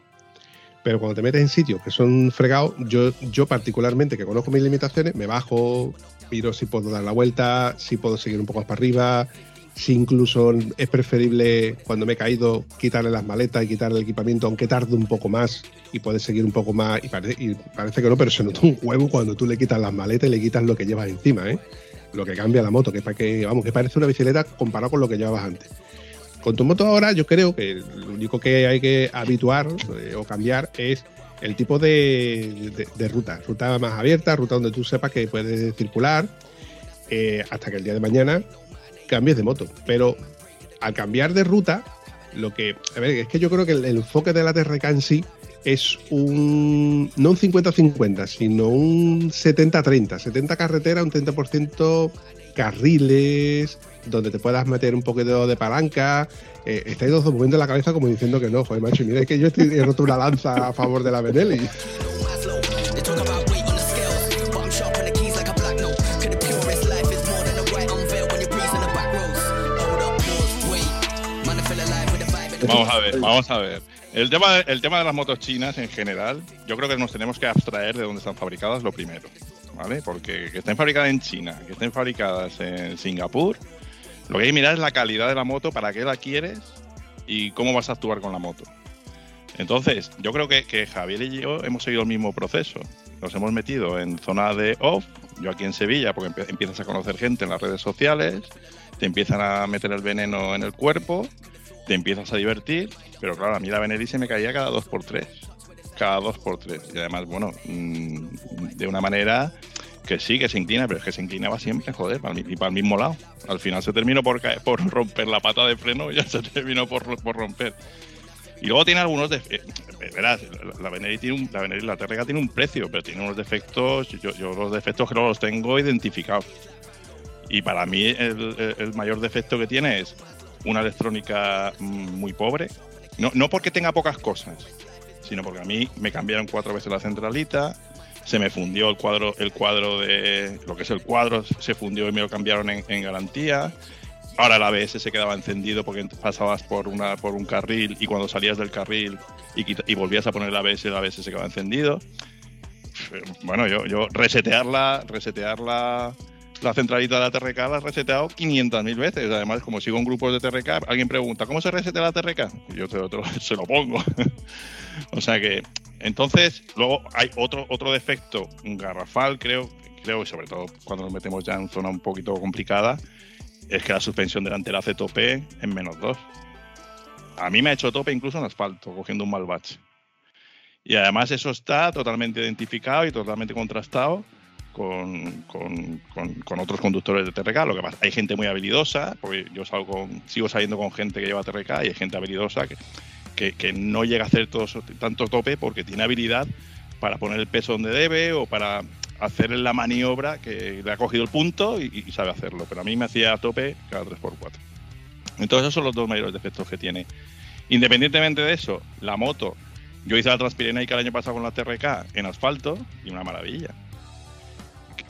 Pero cuando te metes en sitios que son fregados, yo, yo particularmente que conozco mis limitaciones, me bajo, miro si puedo dar la vuelta, si puedo seguir un poco más para arriba, si incluso es preferible cuando me he caído quitarle las maletas y quitarle el equipamiento, aunque tarde un poco más y puedes seguir un poco más. Y parece, que no, pero se nota un huevo cuando tú le quitas las maletas y le quitas lo que llevas encima, ¿eh? Lo que cambia la moto, que, que, vamos, que parece una bicicleta comparado con lo que llevabas antes. Con tu moto ahora yo creo que lo único que hay que habituar eh, o cambiar es el tipo de, ruta. Ruta más abierta, ruta donde tú sepas que puedes circular eh, hasta que el día de mañana cambies de moto. Pero al cambiar de ruta, lo que. A ver, es que yo creo que el, enfoque de la TRK en sí es un. No un 50-50, sino un 70-30. 70 carretera, un 30% carriles, donde te puedas meter un poquito de palanca. Eh, estáis dos moviendo la cabeza como diciendo que no, joder, macho, mira, que yo estoy he roto una lanza a favor de la Benelli. Vamos a ver, vamos a ver. El tema, el tema de las motos chinas en general, yo creo que nos tenemos que abstraer de dónde están fabricadas lo primero, ¿vale? Porque que estén fabricadas en China, que estén fabricadas en Singapur, lo que hay que mirar es la calidad de la moto, para qué la quieres y cómo vas a actuar con la moto. Entonces, yo creo que, que Javier y yo hemos seguido el mismo proceso. Nos hemos metido en zona de off, yo aquí en Sevilla, porque empiezas a conocer gente en las redes sociales, te empiezan a meter el veneno en el cuerpo te empiezas a divertir, pero claro, a mí la Benelli se me caía cada dos por tres. Cada dos por tres. Y además, bueno, mm, de una manera que sí, que se inclina, pero es que se inclinaba siempre, joder, y para el mismo lado. Al final se terminó por, por romper la pata de freno y ya se terminó por, romper. Y luego tiene algunos defectos. Eh, verás, la Benelli tiene un, la Benelli, la TRK tiene un precio, pero tiene unos defectos. Yo, los defectos que los tengo identificados. Y para mí el, el, mayor defecto que tiene es una electrónica mm, muy pobre. No, no porque tenga pocas cosas, sino porque a mí me cambiaron cuatro veces la centralita, se me fundió el cuadro, el cuadro de lo que es el cuadro, se fundió y me lo cambiaron en, garantía. Ahora el ABS se quedaba encendido porque pasabas por una por un carril y cuando salías del carril y, y volvías a poner el ABS, el ABS se quedaba encendido. Bueno, yo, yo resetearla, resetearla la centralita de la TRK la he reseteado 500.000 veces. Además, como sigo en grupos de TRK, alguien pregunta, ¿cómo se resetea la TRK? Y yo te se lo pongo. o sea que, entonces, luego hay otro, otro defecto garrafal, creo, creo, y sobre todo cuando nos metemos ya en zona un poquito complicada, es que la suspensión delantera hace tope en menos 2. A mí me ha hecho tope incluso en asfalto, cogiendo un mal bache. Y además eso está totalmente identificado y totalmente contrastado con, otros conductores de TRK. Lo que pasa, hay gente muy habilidosa, porque yo salgo sigo saliendo con gente que lleva TRK y hay gente habilidosa que, no llega a hacer tanto tope porque tiene habilidad para poner el peso donde debe o para hacer la maniobra que le ha cogido el punto y, y sabe hacerlo. Pero a mí me hacía a tope cada 3x4. Entonces esos son los dos mayores defectos que tiene. Independientemente de eso, la moto, yo hice la Transpirenaica el año pasado con la TRK en asfalto y una maravilla.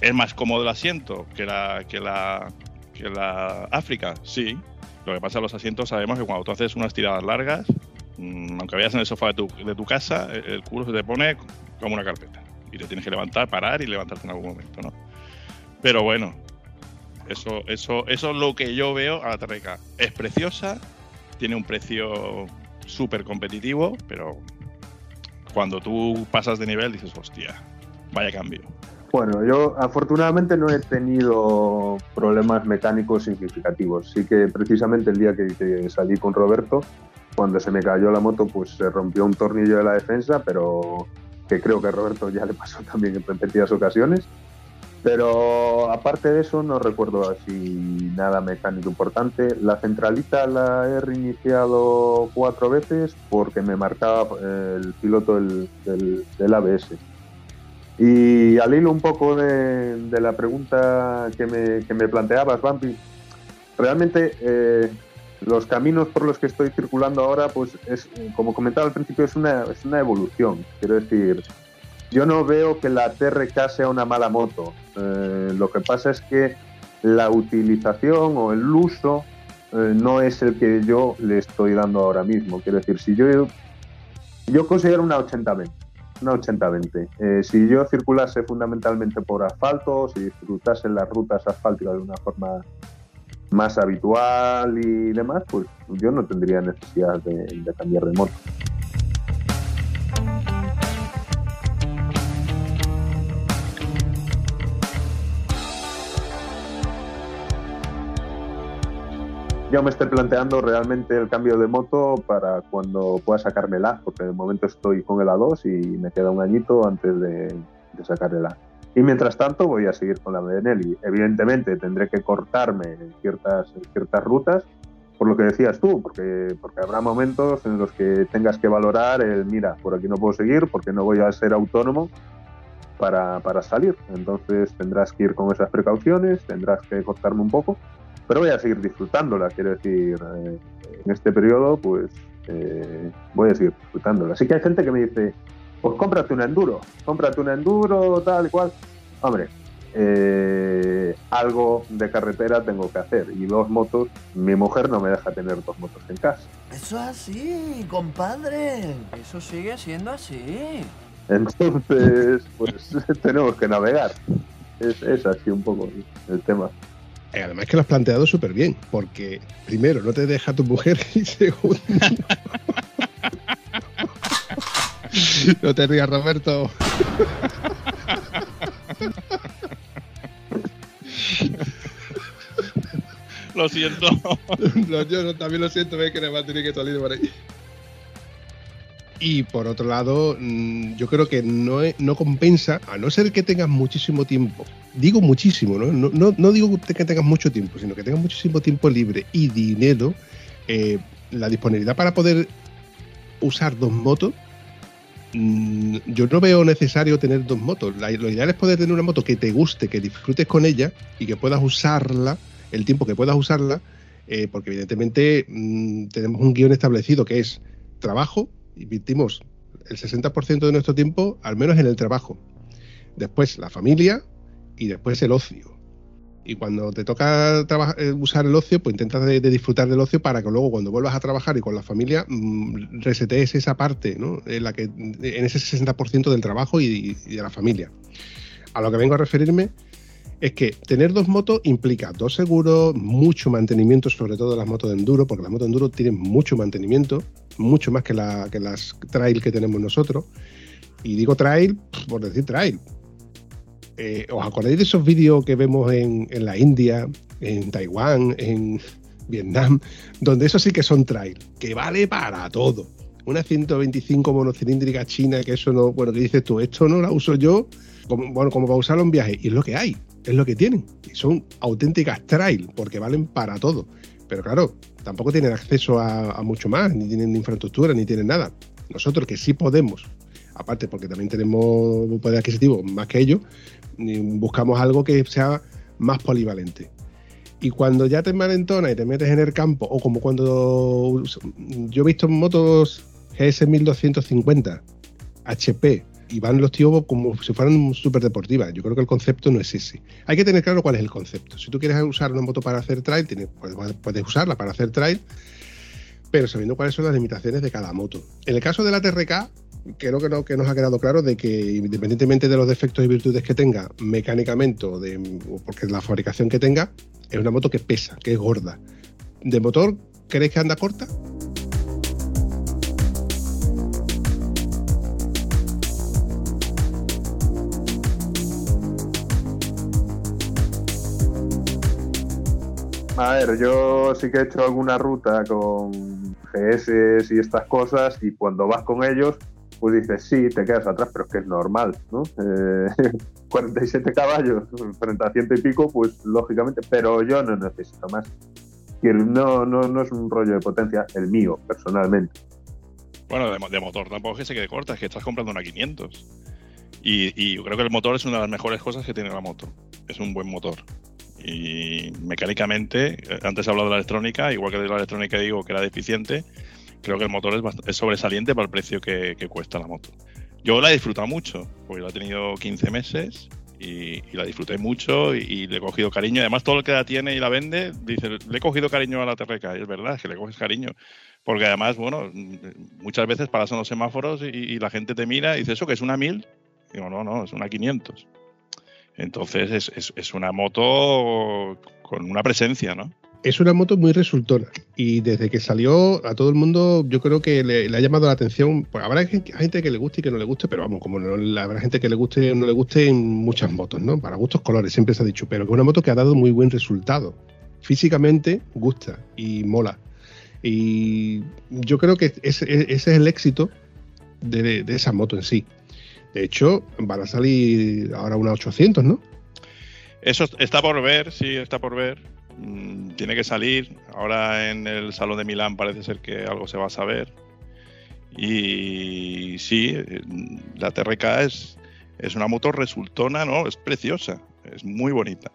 ¿Es más cómodo el asiento que la, que la, que la África? Sí. Lo que pasa en los asientos sabemos que cuando tú haces unas tiradas largas, mm, aunque vayas en el sofá de tu, de tu casa, el, culo se te pone como una carpeta. Y te tienes que levantar, parar y levantarte en algún momento, ¿no? Pero bueno, eso, eso, eso es lo que yo veo a la TRK. Es preciosa, tiene un precio súper competitivo, pero cuando tú pasas de nivel dices, hostia, vaya cambio. Bueno, yo afortunadamente no he tenido problemas mecánicos significativos. Sí que precisamente el día que, salí con Roberto, cuando se me cayó la moto, pues se rompió un tornillo de la defensa, pero que creo que a Roberto ya le pasó también en repetidas ocasiones. Pero aparte de eso, no recuerdo así nada mecánico importante. La centralita la he reiniciado cuatro veces porque me marcaba eh, el piloto del, del- del ABS. Y al hilo un poco de, la pregunta que me, que me planteabas, Bambi, realmente eh, los caminos por los que estoy circulando ahora, pues es, como comentaba al principio, es una, es una evolución. Quiero decir, yo no veo que la TRK sea una mala moto. Eh, lo que pasa es que la utilización o el uso eh, no es el que yo le estoy dando ahora mismo. Quiero decir, si yo, yo considero una 80-20 una 80-20. Eh, si yo circulase fundamentalmente por asfalto, si disfrutase las rutas asfálticas de una forma más habitual y demás, pues yo no tendría necesidad de, de cambiar de moto. Yo me estoy planteando realmente el cambio de moto para cuando pueda sacarme la, porque de momento estoy con el A2 y me queda un añito antes de, de sacar el A. Y mientras tanto voy a seguir con la Benelli. Evidentemente tendré que cortarme en ciertas, en ciertas rutas, por lo que decías tú, porque, porque habrá momentos en los que tengas que valorar el, mira, por aquí no puedo seguir porque no voy a ser autónomo para, para salir. Entonces tendrás que ir con esas precauciones, tendrás que cortarme un poco, pero voy a seguir disfrutándola, quiero decir, eh, en este periodo pues eh, voy a seguir disfrutándola. Así que hay gente que me dice, pues cómprate un enduro, cómprate un enduro, tal y cual. Hombre, eh, algo de carretera tengo que hacer y dos motos, mi mujer no me deja tener dos motos en casa. Eso es así, compadre. Eso sigue siendo así. Entonces, pues tenemos que navegar. Es, es así un poco el tema. Eh, Además que lo has planteado súper bien, porque primero no te deja tu mujer y segundo... no te rías, Roberto. Lo siento. No, yo también lo siento, ve que le va a tener que salir por ahí. Y por otro lado, mm, yo creo que no, no compensa, a no ser que tengas muchísimo tiempo. Digo muchísimo, ¿no? No, no, digo que tengas mucho tiempo, sino que tengas muchísimo tiempo libre y dinero, eh, la disponibilidad para poder usar dos motos. mm, Yo no veo necesario tener dos motos. Lo ideal es poder tener una moto que te guste, que disfrutes con ella y que puedas usarla el tiempo que puedas usarla, eh, porque evidentemente mm, tenemos un guion establecido que es trabajo, invertimos el 60% de nuestro tiempo al menos en el trabajo, después la familia y después el ocio. Y cuando te toca eh, usar el ocio, pues intentas de, de disfrutar del ocio para que luego cuando vuelvas a trabajar y con la familia mm, resetees esa parte, ¿no? En la que en ese 60% del trabajo y, y de la familia. A lo que vengo a referirme es que tener dos motos implica dos seguros, mucho mantenimiento, sobre todo las motos de enduro, porque las motos de enduro tienen mucho mantenimiento, mucho más que, la- que las trail que tenemos nosotros. Y digo trail por decir trail. Eh, ¿Os acordáis de esos vídeos que vemos en, en la India, en Taiwán, en Vietnam, donde eso sí que son trail, que vale para todo? Una 125 monocilíndrica china, que eso no, bueno, que dices tú, esto no la uso yo, bueno, como para usarlo en viaje, y es lo que hay, es lo que tienen, y son auténticas trail, porque valen para todo. Pero claro, tampoco tienen acceso a, mucho más, ni tienen infraestructura, ni tienen nada. Nosotros que sí podemos, aparte porque también tenemos poder adquisitivo más que ellos, buscamos algo que sea más polivalente. Y cuando ya te envalentonas y te metes en el campo, o como cuando yo he visto motos GS 1250 HP y van los tíos como si fueran súper deportivas. Yo creo que el concepto no es ese. Hay que tener claro cuál es el concepto. Si tú quieres usar una moto para hacer trail, tienes- puedes, puedes usarla para hacer trail, pero sabiendo cuáles son las limitaciones de cada moto. En el caso de la TRK, creo que, no, que nos ha quedado claro de que independientemente de los defectos y virtudes que tenga mecánicamente o, de, o porque la fabricación que tenga, es una moto que pesa, que es gorda. ¿De motor creéis que anda corta? A ver, yo sí que he hecho alguna ruta con GS y estas cosas y cuando vas con ellos, pues dices, sí, te quedas atrás, pero es que es normal, ¿no? Eh, 47 caballos frente a ciento y pico, pues lógicamente, pero yo no necesito más. No, no, no es un rollo de potencia, el mío, personalmente. Bueno, de motor tampoco es que se quede corta, es que estás comprando una 500. Y, y yo creo que el motor es una de las mejores cosas que tiene la moto. Es un buen motor. Y mecánicamente, eh, antes he hablado de la electrónica, igual que de la electrónica digo que era deficiente, creo que el motor es, bast- es sobresaliente para el precio que, cuesta la moto. Yo la he disfrutado mucho, porque la he tenido 15 meses y, la disfruté mucho y, le he cogido cariño. Además, todo el que la tiene y la vende dice, le he cogido cariño a la TRK. Y es verdad, es que le coges cariño. Porque además, bueno, muchas veces paras en los semáforos y, y la gente te mira y dice, ¿eso que es una 1000? Digo, no, no, es una 500. Entonces es, es- es una moto con una presencia, ¿no? Es una moto muy resultona y desde que salió a todo el mundo yo creo que le, ha llamado la atención. Pues habrá gente, gente que le guste y que no le guste, pero vamos, como no, habrá gente que le guste o no le guste en muchas motos, ¿no? Para gustos colores, siempre se ha dicho, pero que es una moto que ha dado muy buen resultado. Físicamente gusta y mola. Y yo creo que ese, ese es el éxito de, de esa moto en sí. De hecho, van a salir ahora una 800, ¿no? Eso está por ver, sí, está por ver. Mm, tiene que salir. Ahora en el Salón de Milán parece ser que algo se va a saber. Y sí, la TRK es, es una moto resultona, ¿no? Es preciosa, es muy bonita.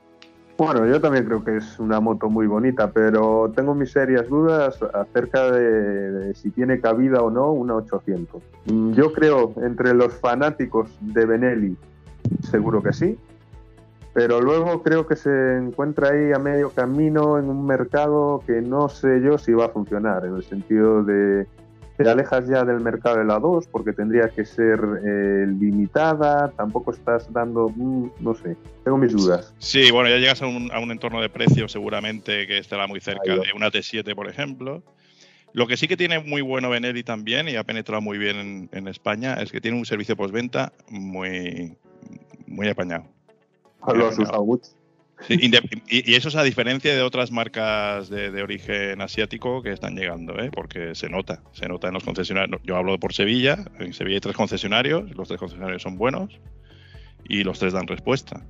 Bueno, yo también creo que es una moto muy bonita, pero tengo mis serias dudas acerca de, si tiene cabida o no una 800. Mm, Yo creo, entre los fanáticos de Benelli, seguro que sí, pero luego creo que se encuentra ahí a medio camino en un mercado que no sé yo si va a funcionar, en el sentido de te alejas ya del mercado de la 2 porque tendría que ser eh, limitada, tampoco estás dando, mm, no sé, tengo mis dudas. Sí, bueno, ya llegas a un, a un entorno de precio seguramente que estará muy cerca de una T7, por ejemplo. Lo que sí que tiene muy bueno Benelli también y ha penetrado muy bien en, en España es que tiene un servicio postventa muy, muy apañado. Lo has usado mucho. Sí, y, y eso es a diferencia de otras marcas de, de origen asiático que están llegando, ¿eh? porque se nota, se nota en los concesionarios. Yo hablo por Sevilla, en Sevilla hay tres concesionarios, los tres concesionarios son buenos y los tres dan respuesta,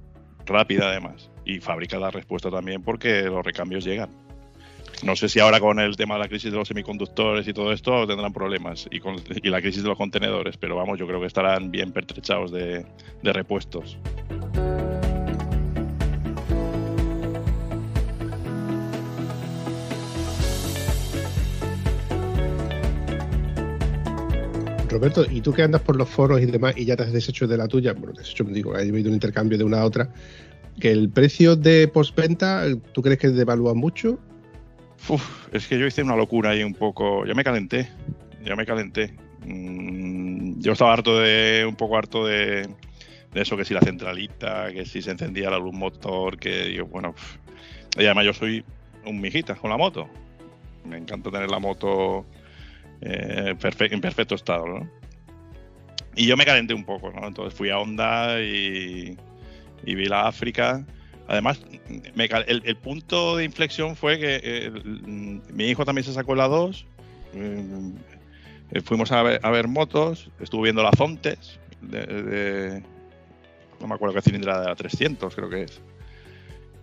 rápida además, y fabrica la respuesta también porque los recambios llegan. No sé si ahora con el tema de la crisis de los semiconductores y todo esto tendrán problemas y, con, y la crisis de los contenedores, pero vamos, yo creo que estarán bien pertrechados de, de repuestos. Roberto, ¿y tú que andas por los foros y demás y ya te has deshecho de la tuya? Bueno, deshecho, digo, has habido un intercambio de una a otra. que el precio de postventa, ¿tú crees que devalúa mucho? Uf, es que yo hice una locura ahí un poco. Ya me calenté. Ya me calenté. Mm, yo estaba harto de. un poco harto de, eso, que si la centralita, que si se encendía la luz motor, que yo, bueno. Y además yo soy un mijita con la moto. Me encanta tener la moto eh, perfe- en perfecto estado, ¿no? Y yo me calenté un poco, ¿no? Entonces fui a Honda y, vi la África. Además, el, punto de inflexión fue que eh, el- mi hijo también se sacó la 2. eh, fuimos a ver, a ver motos. Estuve viendo la Zontes. De, no me acuerdo qué cilindrada era, 300 creo que es.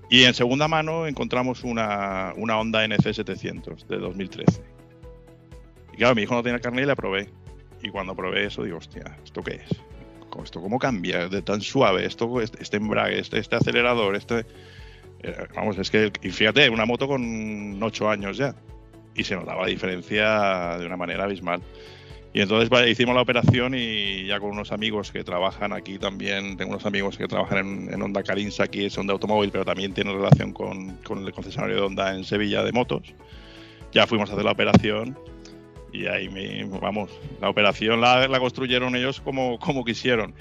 Y en segunda mano encontramos una, Honda NC 700 de 2013. Y claro, mi hijo no tenía carnet y la probé. Y cuando probé eso, digo, hostia, ¿esto qué es? ¿Esto cómo cambia? De tan suave, esto, este, este embrague, este, este acelerador, este. eh, vamos, es que. Y fíjate, una moto con 8 años ya. Y se notaba la diferencia de una manera abismal. Y entonces vale, hicimos la operación y ya con unos amigos que trabajan aquí también, tengo unos amigos que trabajan en, en Honda Carinsa, aquí son de automóvil, pero también tienen relación con, con el concesionario de Honda en Sevilla de motos. Ya fuimos a hacer la operación y ahí, me, vamos, la operación la, construyeron ellos como, como quisieron.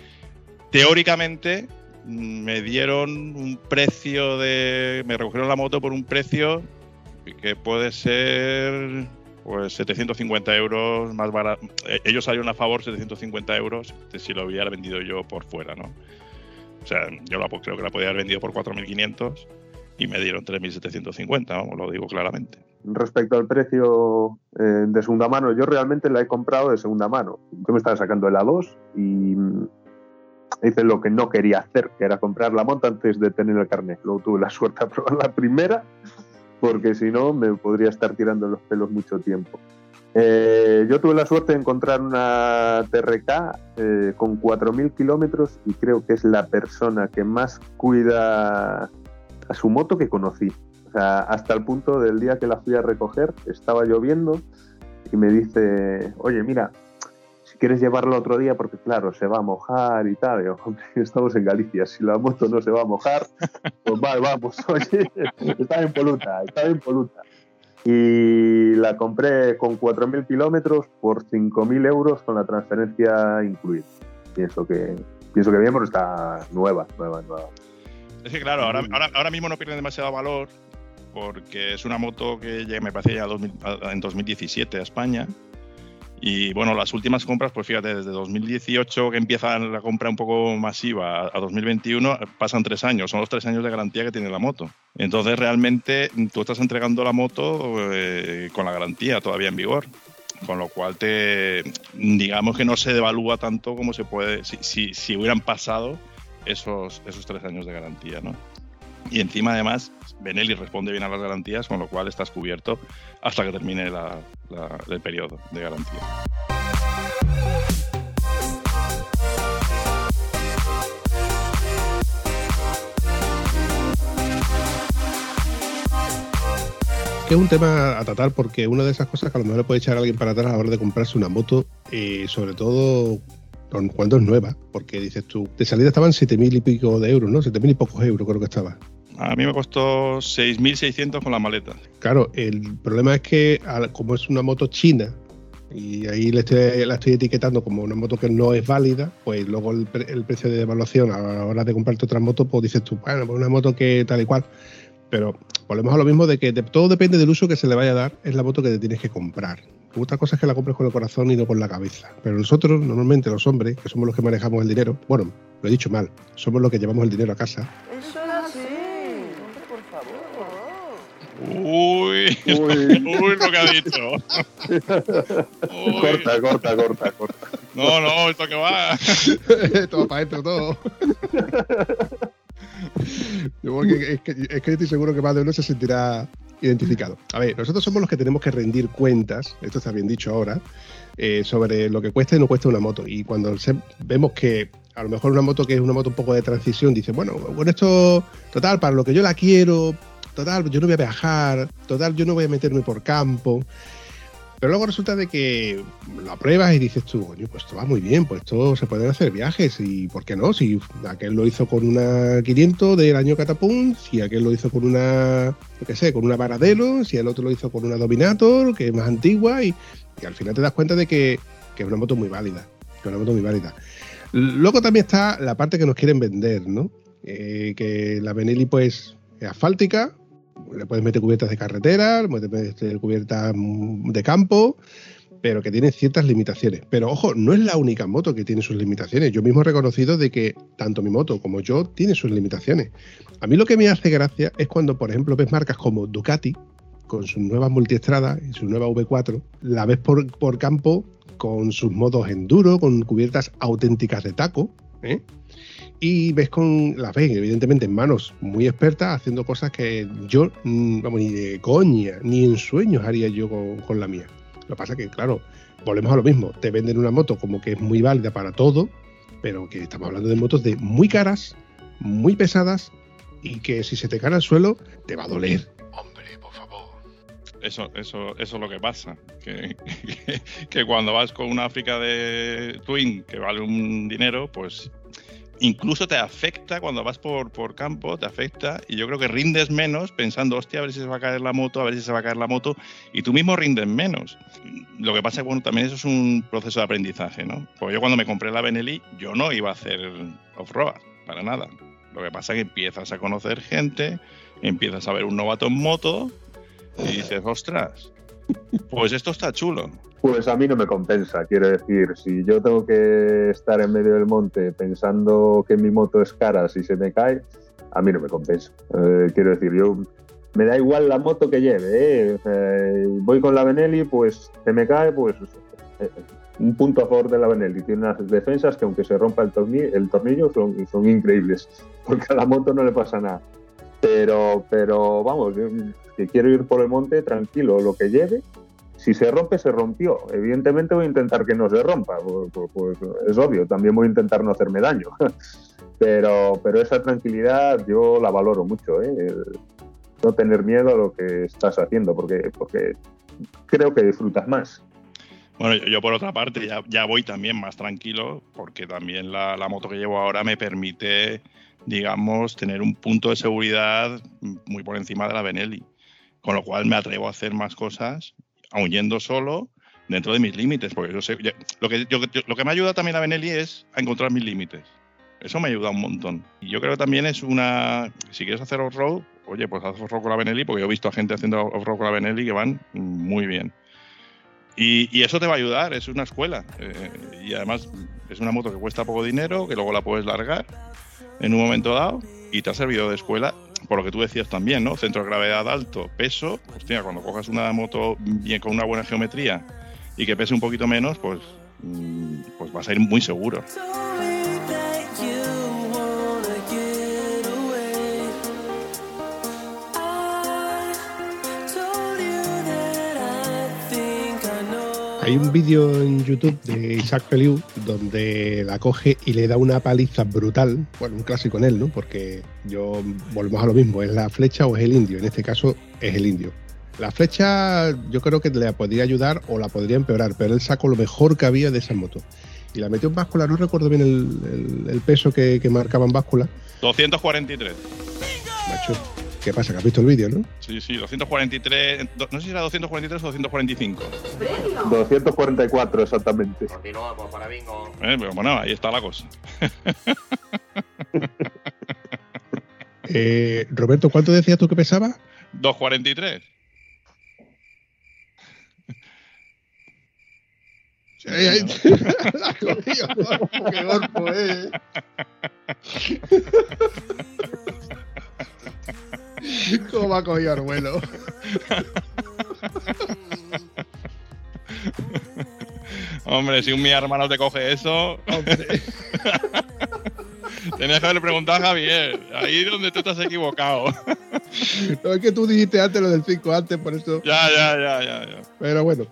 Teóricamente mm, me dieron un precio de... Me recogieron la moto por un precio que puede ser pues 750 euros más barato. Eh, Ellos salieron a favor 750 euros si lo hubiera vendido yo por fuera, ¿no? O sea, yo la, creo que la podía haber vendido por 4.500 y me dieron 3.750, vamos, lo digo claramente. Respecto al precio eh, de segunda mano, yo realmente la he comprado de segunda mano. Yo me estaba sacando el A2 y mm, hice lo que no quería hacer, que era comprar la moto antes de tener el carnet. Luego tuve la suerte de probar la primera, porque si no me podría estar tirando los pelos mucho tiempo. Eh, yo tuve la suerte de encontrar una TRK eh, con 4.000 kilómetros y creo que es la persona que más cuida a su moto que conocí. Hasta el punto del día que la fui a recoger, estaba lloviendo y me dice, oye, mira, si quieres llevarla otro día, porque claro, se va a mojar y tal. Estamos en Galicia, si la moto no se va a mojar, pues vale, vamos, oye, está impoluta, está impoluta. Y la compré con 4.000 kilómetros por 5.000 euros con la transferencia incluida. Pienso que, pienso que bien, está nueva, nueva, nueva. Es que claro, ahora, ahora, ahora mismo no pierde demasiado valor porque es una moto que me parece ya 2000 a- en 2017 a España. Y bueno, las últimas compras, pues fíjate, desde 2018 que empieza la compra un poco masiva a 2021, pasan tres años, son los tres años de garantía que tiene la moto. Entonces realmente tú estás entregando la moto eh, con la garantía todavía en vigor. Con lo cual te digamos que no se devalúa tanto como se puede si, si, si hubieran pasado esos, esos tres años de garantía, ¿no? Y encima, además, Benelli responde bien a las garantías, con lo cual estás cubierto hasta que termine la- la- el periodo de garantía. Que es un tema a tratar porque una de esas cosas que a lo mejor le puede echar a alguien para atrás a la hora de comprarse una moto, eh, sobre todo cuando es nueva, porque dices tú, de salida estaban 7.000 y pico de euros, ¿no? 7.000 y pocos euros creo que estaba. A mí me costó 6.600 con las maletas. Claro, el problema es que como es una moto china y ahí le estoy- la estoy etiquetando como una moto que no es válida, pues luego el, pre- el precio de evaluación a la hora de comprarte otra moto, pues dices tú, bueno, pues una moto que tal y cual. Pero volvemos a lo mismo de que de- todo depende del uso que se le vaya a dar, es la moto que te tienes que comprar. Otra cosa es que la compres con el corazón y no con la cabeza. Pero nosotros, normalmente los hombres, que somos los que manejamos el dinero, bueno, lo he dicho mal, somos los que llevamos el dinero a casa, Eso es así. Hombre, por favor. Uy, Uy. uy, lo que ha dicho. Uy. Corta, corta, corta, corta. No, no, esto que va. todo para adentro, todo. Porque es, que, es que estoy seguro que más de uno se sentirá identificado. A ver, nosotros somos los que tenemos que rendir cuentas, esto está bien dicho ahora, eh, sobre lo que cuesta y no cuesta una moto. Y cuando se- vemos que a lo mejor una moto que es una moto un poco de transición, dice, bueno, bueno, esto, total, para lo que yo la quiero, total, yo no voy a viajar, total, yo no voy a meterme por campo. Pero luego resulta de que la pruebas y dices tú, coño, pues esto va muy bien, pues esto se pueden hacer viajes y ¿por qué no? Si aquel lo hizo con una 500 del año Catapum, si aquel lo hizo con una, qué sé, con una Varadelo, si el otro lo hizo con una Dominator, que es más antigua y, y al final te das cuenta de que, que es una moto muy válida, que es una moto muy válida. Luego también está la parte que nos quieren vender, ¿no? Eh, que la Benelli pues es asfáltica, le puedes meter cubiertas de carretera, le puedes meter cubiertas mm, de campo, pero que tiene ciertas limitaciones. Pero ojo, no es la única moto que tiene sus limitaciones. Yo mismo he reconocido de que tanto mi moto como yo tiene sus limitaciones. A mí lo que me hace gracia es cuando, por ejemplo, ves marcas como Ducati, con sus nuevas multiestradas y su nueva V4, la ves por, por campo con sus modos enduro, con cubiertas auténticas de taco, ¿eh? Y ves con las ves evidentemente en manos muy expertas haciendo cosas que yo mm, vamos ni de coña ni en sueños haría yo con, la mía lo que pasa es que claro volvemos a lo mismo te venden una moto como que es muy válida para todo pero que estamos hablando de motos de muy caras muy pesadas y que si se te cae al suelo te va a doler Hombre, por favor. Eso, eso, eso es lo que pasa. Que, que, que cuando vas con una África de Twin que vale un dinero, pues incluso te afecta cuando vas por, por campo, te afecta y yo creo que rindes menos pensando, hostia, a ver si se va a caer la moto, a ver si se va a caer la moto y tú mismo rindes menos. Lo que pasa es que bueno, también eso es un proceso de aprendizaje, ¿no? Porque yo cuando me compré la Benelli, yo no iba a hacer off-road, para nada. Lo que pasa es que empiezas a conocer gente, empiezas a ver un novato en moto y dices, ostras, pues esto está chulo. Pues a mí no me compensa, quiero decir, si yo tengo que estar en medio del monte pensando que mi moto es cara si se me cae, a mí no me compensa. Eh, quiero decir, yo me da igual la moto que lleve, ¿eh? Voy con la Benelli, pues se me cae, pues eh, un punto a favor de la Benelli. Tiene unas defensas que aunque se rompa el tornillo son, son increíbles, porque a la moto no le pasa nada. Pero, pero vamos, yo que quiero ir por el monte tranquilo, lo que lleve, si se rompe, se rompió. Evidentemente voy a intentar que no se rompa, pues, es obvio, también voy a intentar no hacerme daño. Pero, pero esa tranquilidad yo la valoro mucho, ¿eh? No tener miedo a lo que estás haciendo, porque, creo que disfrutas más. Bueno, yo, por otra parte ya, voy también más tranquilo porque también la moto que llevo ahora me permite, digamos, tener un punto de seguridad muy por encima de la Benelli. Con lo cual me atrevo a hacer más cosas, aun yendo solo, dentro de mis límites. Porque yo sé, lo que, yo- lo que me ayuda también la Benelli es a encontrar mis límites. Eso me ayuda un montón. Y yo creo que también es una. Si quieres hacer off-road, oye, pues haz off-road con la Benelli, porque yo he visto a gente haciendo off-road con la Benelli que van muy bien. Y, y eso te va a ayudar, es una escuela. Eh, y además es una moto que cuesta poco dinero, que luego la puedes largar en un momento dado y te ha servido de escuela, por lo que tú decías también, ¿no? Centro de gravedad alto, peso. Hostia, cuando cojas una moto bien con una buena geometría y que pese un poquito menos, pues, mm, pues vas a ir muy seguro. Hay un vídeo en YouTube de Isaac Feliu donde la coge y le da una paliza brutal. Bueno, un clásico en él, ¿no? Porque yo volvemos a lo mismo, ¿es la flecha o es el indio? En este caso es el indio. La flecha yo creo que le podría ayudar o la podría empeorar, pero él sacó lo mejor que había de esa moto. Y la metió en báscula, no recuerdo bien el, el- el peso que, que marcaba en báscula. 243. Macho, ¿qué pasa? Que has visto el vídeo, ¿no? Sí, sí, 243. do- No sé si era 243 o 245. 244 exactamente. Continuamos para bingo. Eh, pero bueno, ahí está la cosa. Eh, Roberto, ¿cuánto decías tú que pesaba? 243. Ay, ay, la cogió, qué gorpo, eh. ¿Cómo ha cogido al vuelo? Hombre, si un mi hermano te coge eso, tenías que haberle preguntado a Javier. Ahí es donde tú estás equivocado. no es que tú dijiste antes lo del 5 antes, por eso. ya, ya, ya, ya, ya. Pero bueno,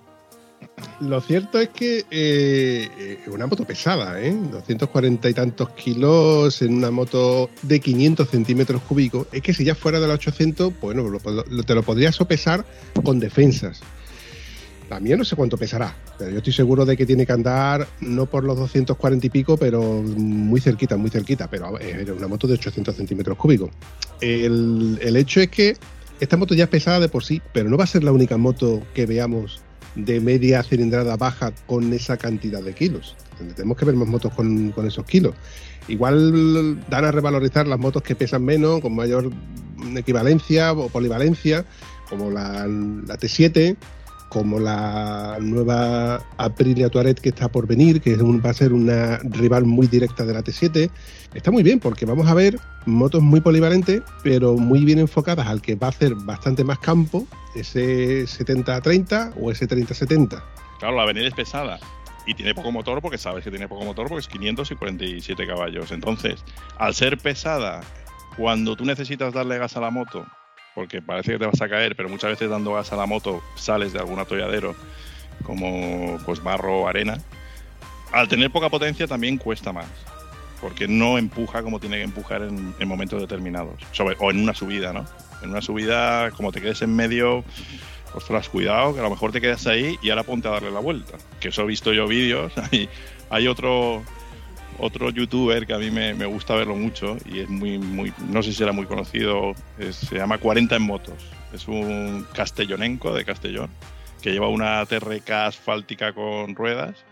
lo cierto es que eh, una moto pesada, ¿eh? 240 y tantos kilos en una moto de 500 centímetros cúbicos. Es que si ya fuera de los 800, bueno, te lo podrías sopesar con defensas. La mía no sé cuánto pesará, pero yo estoy seguro de que tiene que andar no por los 240 y pico, pero muy cerquita, muy cerquita. Pero es una moto de 800 centímetros cúbicos. El, el hecho es que esta moto ya es pesada de por sí, pero no va a ser la única moto que veamos de media cilindrada baja con esa cantidad de kilos. Tenemos que ver más motos con, esos kilos. Igual dan a revalorizar las motos que pesan menos, con mayor equivalencia o polivalencia, como la, la T7, como la nueva Aprilia Touareg que está por venir, que es un- va a ser una rival muy directa de la T7. Está muy bien porque vamos a ver motos muy polivalentes, pero muy bien enfocadas al que va a hacer bastante más campo, ese 70-30 o ese 30-70. Claro, la avenida es pesada y tiene poco motor porque sabes que tiene poco motor porque es 547 caballos. Entonces, al ser pesada, cuando tú necesitas darle gas a la moto, porque parece que te vas a caer, pero muchas veces dando gas a la moto sales de algún atolladero como pues barro o arena, al tener poca potencia también cuesta más. Porque no empuja como tiene que empujar en, en momentos determinados. O en una subida, ¿no? En una subida, como te quedes en medio, ostras, cuidado, que a lo mejor te quedas ahí y ahora ponte a darle la vuelta. Que eso he visto yo vídeos. Hay, otro otro youtuber que a mí me, gusta verlo mucho y es muy, muy, no sé si era muy conocido, se llama 40 en motos. Es un castellonenco de Castellón que lleva una TRK asfáltica con ruedas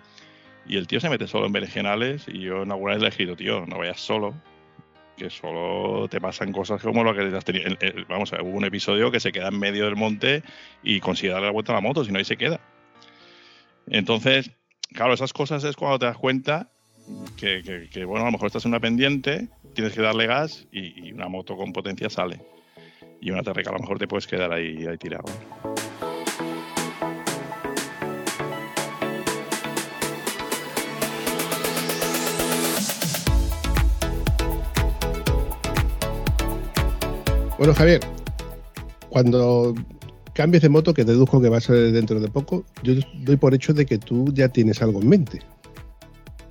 y el tío se mete solo en berenjenales y yo en alguna vez le he dicho, tío, no vayas solo, que solo te pasan cosas como lo que has tenido. el- el- Vamos hubo un episodio que se queda en medio del monte y consigue darle la vuelta a la moto, si no ahí se queda. Entonces, claro, esas cosas es cuando te das cuenta que, bueno, a lo mejor estás en una pendiente, tienes que darle gas y, y una moto con potencia sale. Y una TRK a lo mejor te puedes quedar ahí, ahí tirado. Bueno, Javier, cuando cambies de moto, que deduzco que va a ser dentro de poco, yo doy por hecho de que tú ya tienes algo en mente.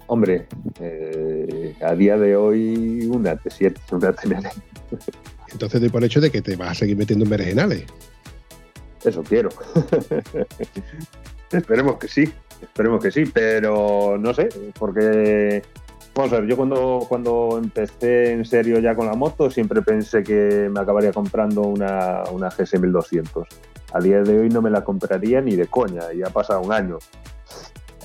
Hombre, eh, a día de hoy una T7, una Tenere. Entonces doy por hecho de que te vas a seguir metiendo en berenjenales. Eso quiero. esperemos que sí, esperemos que sí, pero no sé, porque vamos a ver, yo cuando, cuando empecé en serio ya con la moto siempre pensé que me acabaría comprando una, una GS 1200. A día de hoy no me la compraría ni de coña, y ha pasado un año.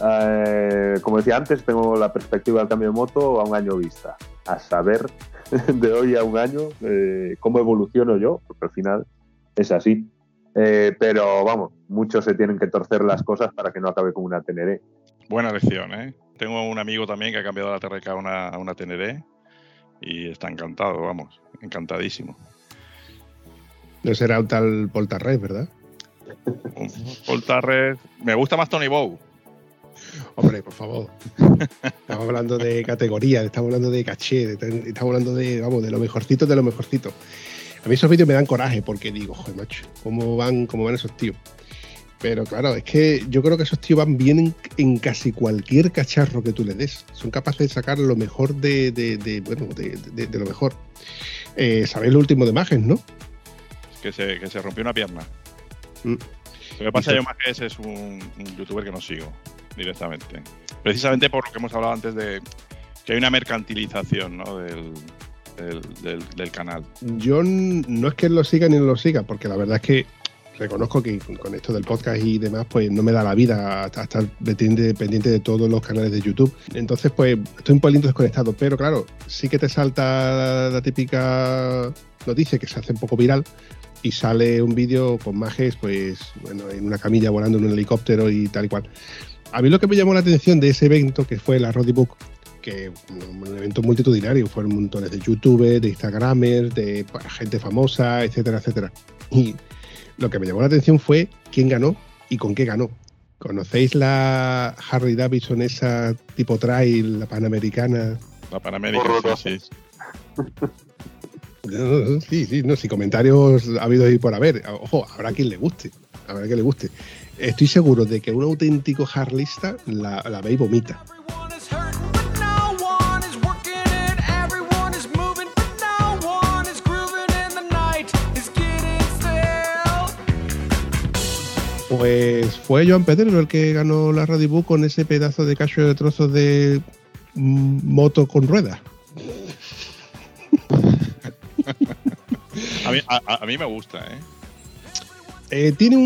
Eh, como decía antes, tengo la perspectiva del cambio de moto a un año vista. A saber, de hoy a un año, eh, cómo evoluciono yo, porque al final es así. Eh, pero vamos, muchos se tienen que torcer las cosas para que no acabe como una Teneré. Buena lección, ¿eh? Tengo un amigo también que ha cambiado la TRK a una, a una Teneré y está encantado, vamos, encantadísimo. No será un tal Poltarres, ¿verdad? Un Voltarres, me gusta más Tony Bow. Hombre, por favor. Estamos hablando de categoría, estamos hablando de caché, estamos hablando de, vamos, de lo mejorcito de lo mejorcito. A mí esos vídeos me dan coraje porque digo, joder, macho, ¿cómo van, cómo van esos tíos? Pero claro, es que yo creo que esos tíos van bien en, en casi cualquier cacharro que tú les des. Son capaces de sacar lo mejor de, de- de- bueno, de, lo mejor. Eh, ¿Sabéis lo último de Mages, no? que se, que se rompió una pierna. Mm. Lo que pasa yo más que ese es un, un youtuber que no sigo directamente. Precisamente por lo que hemos hablado antes de que hay una mercantilización ¿no? del, del, del- del canal. Yo no es que lo siga ni no lo siga, porque la verdad es que reconozco que con- esto del podcast y demás, pues no me da la vida a, estar pendiente, de todos los canales de YouTube. Entonces, pues estoy un poquito desconectado, pero claro, sí que te salta la típica noticia que se hace un poco viral y sale un vídeo con Majes, pues bueno, en una camilla volando en un helicóptero y tal y cual. A mí lo que me llamó la atención de ese evento, que fue la Roddy Book, que un, evento multitudinario, fueron montones de youtubers, de instagramers, de gente famosa, etcétera, etcétera. Y lo que me llamó la atención fue quién ganó y con qué ganó. ¿Conocéis la Harley Davidson, esa tipo trail, la panamericana? La Panamérica, Horrorosa. sí, sí. No, no, no, Sí, sí, no, si comentarios ha habido ahí por haber. Ojo, habrá quien le guste, habrá quien le guste. Estoy seguro de que un auténtico harlista la, la ve y vomita. Pues fue Joan Pedrero el que ganó la Radibu con ese pedazo de cacho de trozos de mm, moto con ruedas. A mí, a- a- a mí me gusta, ¿eh? Eh, tiene un,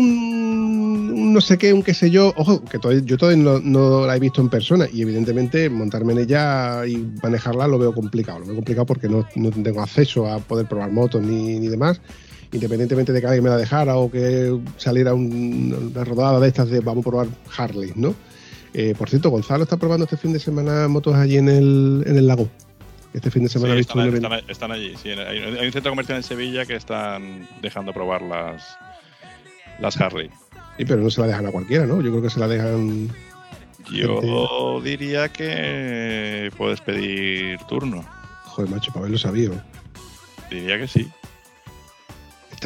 un no sé qué, un qué sé yo. Ojo, que todavía- yo todavía no, no la he visto en persona y evidentemente montarme en ella y manejarla lo veo complicado. Lo veo complicado porque no, no tengo acceso a poder probar motos ni, ni demás. Independientemente de que alguien me la dejara o que saliera un- una rodada de estas de vamos a probar Harley, ¿no? Eh, por cierto, Gonzalo está probando este fin de semana motos allí en el, en el lago. Este fin de semana Sí, visto están, un evento. están- están allí. sí. hay, hay un centro comercial en Sevilla que están dejando probar las, las Harley. Sí, pero no se la dejan a cualquiera, ¿no? Yo creo que se la dejan. Yo diría que puedes pedir turno. Joder, macho, para haberlo sabido. Diría que sí.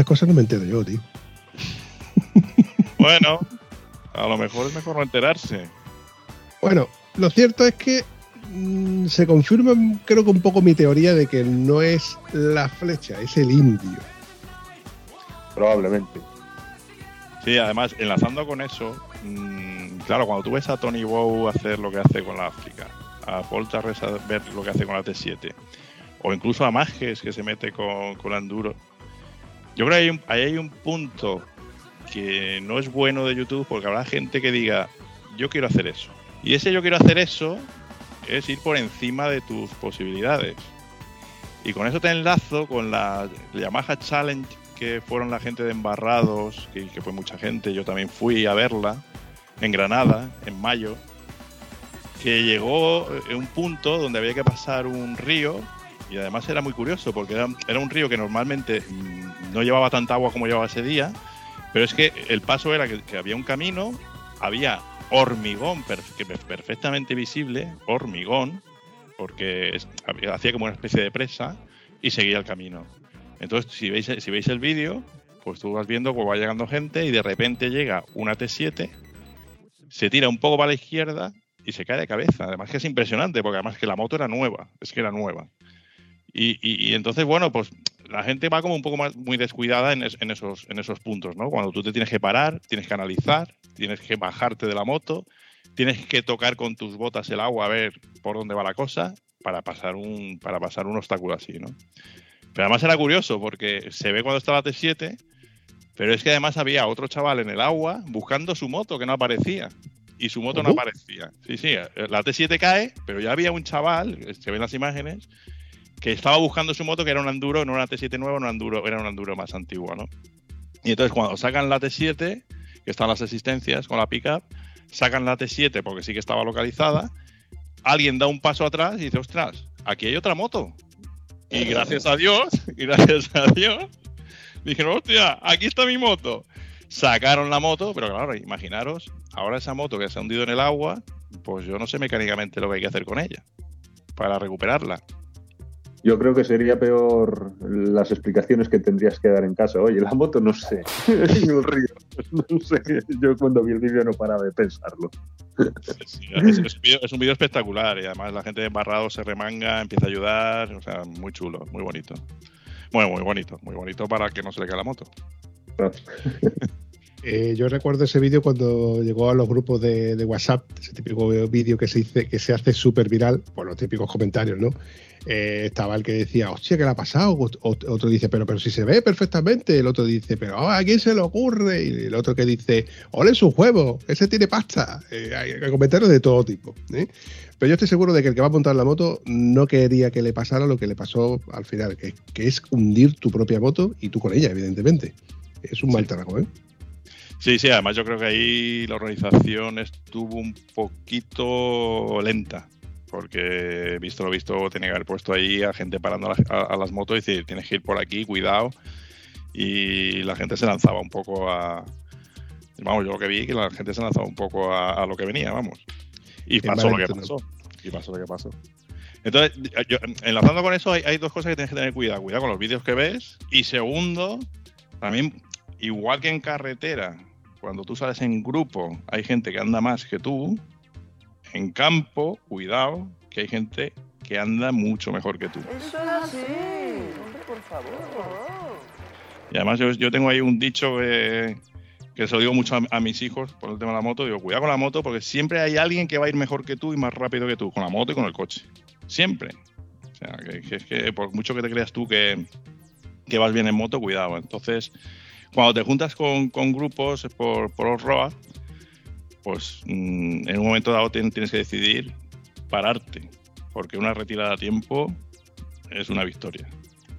Cosas no me entero yo, tío. Bueno, a lo mejor es mejor no enterarse. Bueno, lo cierto es que mm, se confirma, creo que un poco mi teoría de que no es la flecha, es el indio. Probablemente. Sí, además, enlazando con eso, mm, claro, cuando tú ves a Tony Bow hacer lo que hace con la África, a Paul Tarres a ver lo que hace con la T7, o incluso a Mages que se mete con, con la Enduro, yo creo que hay un, ahí hay un punto que no es bueno de YouTube porque habrá gente que diga, yo quiero hacer eso. Y ese yo quiero hacer eso es ir por encima de tus posibilidades. Y con eso te enlazo con la Yamaha Challenge que fueron la gente de Embarrados, que, que fue mucha gente, yo también fui a verla en Granada en mayo, que llegó en un punto donde había que pasar un río y además era muy curioso porque era, un río que normalmente mm, no llevaba tanta agua como llevaba ese día, pero es que el paso era que, había un camino, había hormigón perfectamente visible, hormigón, porque hacía como una especie de presa y seguía el camino. Entonces, si veis, si veis el vídeo, pues tú vas viendo cómo va llegando gente y de repente llega una T7, se tira un poco para la izquierda y se cae de cabeza. Además que es impresionante, porque además que la moto era nueva, es que era nueva. Y, y- y entonces, bueno, pues la gente va como un poco más muy descuidada en, es- en esos, en esos puntos, ¿no? Cuando tú te tienes que parar, tienes que analizar, tienes que bajarte de la moto, tienes que tocar con tus botas el agua a ver por dónde va la cosa para pasar un, para pasar un obstáculo así, ¿no? Pero además era curioso porque se ve cuando está la T7, pero es que además había otro chaval en el agua buscando su moto que no aparecía. Y su moto no aparecía. Sí, sí, la T7 cae, pero ya había un chaval, se ven las imágenes, que estaba buscando su moto que era un enduro, no era una T7 nueva, un enduro, era un enduro más antigua, ¿no? Y entonces cuando sacan la T7, que están las existencias con la pickup, sacan la T7 porque sí que estaba localizada, alguien da un paso atrás y dice, ostras, aquí hay otra moto. Y gracias a Dios, y gracias a Dios, dijeron, hostia, aquí está mi moto. Sacaron la moto, pero claro, imaginaros, ahora esa moto que se ha hundido en el agua, pues yo no sé mecánicamente lo que hay que hacer con ella para recuperarla. Yo creo que sería peor las explicaciones que tendrías que dar en casa. Oye, la moto no sé, un río. No sé, yo cuando vi el vídeo no paraba de pensarlo. Sí, es, es un vídeo- es un vídeo espectacular y además la gente de Embarrado se remanga, empieza a ayudar, o sea, muy chulo, muy bonito. Bueno, muy bonito, muy bonito para que no se le caiga la moto. Eh, yo recuerdo ese vídeo cuando llegó a los grupos de, de WhatsApp, ese típico vídeo que se, dice, que se hace súper viral, por los típicos comentarios, ¿no? Eh, estaba el que decía, hostia, ¿qué le ha pasado? Ot- Otro dice, pero, pero si se ve perfectamente. El otro dice, pero ah, ¿a quién se le ocurre? Y el otro que dice, ole su juego, ese tiene pasta. Eh, hay, hay comentarios de todo tipo. ¿eh? Pero yo estoy seguro de que el que va a montar la moto no quería que le pasara lo que le pasó al final, que, que es hundir tu propia moto y tú con ella, evidentemente. Es un mal trago, ¿eh? Sí, sí, además yo creo que ahí la organización estuvo un poquito lenta. Porque visto lo visto, tenía que haber puesto ahí a gente parando a, las- a- a las motos y decir, tienes que ir por aquí, cuidado. Y la gente se lanzaba un poco a. Vamos, yo lo que vi que la gente se lanzaba un poco a, a lo que venía, vamos. Y pasó lo que pasó. Y pasó lo que pasó. Entonces, yo- enlazando con eso, hay, hay dos cosas que tienes que tener cuidado. Cuidado con los vídeos que ves. Y segundo, también, igual que en carretera, cuando tú sales en grupo, hay gente que anda más que tú. En campo, cuidado, que hay gente que anda mucho mejor que tú. Eso es así. Hombre, por favor. Y además yo, yo tengo ahí un dicho que, que se lo digo mucho a, a mis hijos por el tema de la moto, digo, cuidado con la moto porque siempre hay alguien que va a ir mejor que tú y más rápido que tú, con la moto y con el coche. Siempre. O sea, que, que es que por mucho que te creas tú que, que vas bien en moto, cuidado. Entonces, cuando te juntas con, con grupos por, por off-road, pues mm, en un momento dado tien- tienes que decidir pararte, porque una retirada a tiempo es una victoria.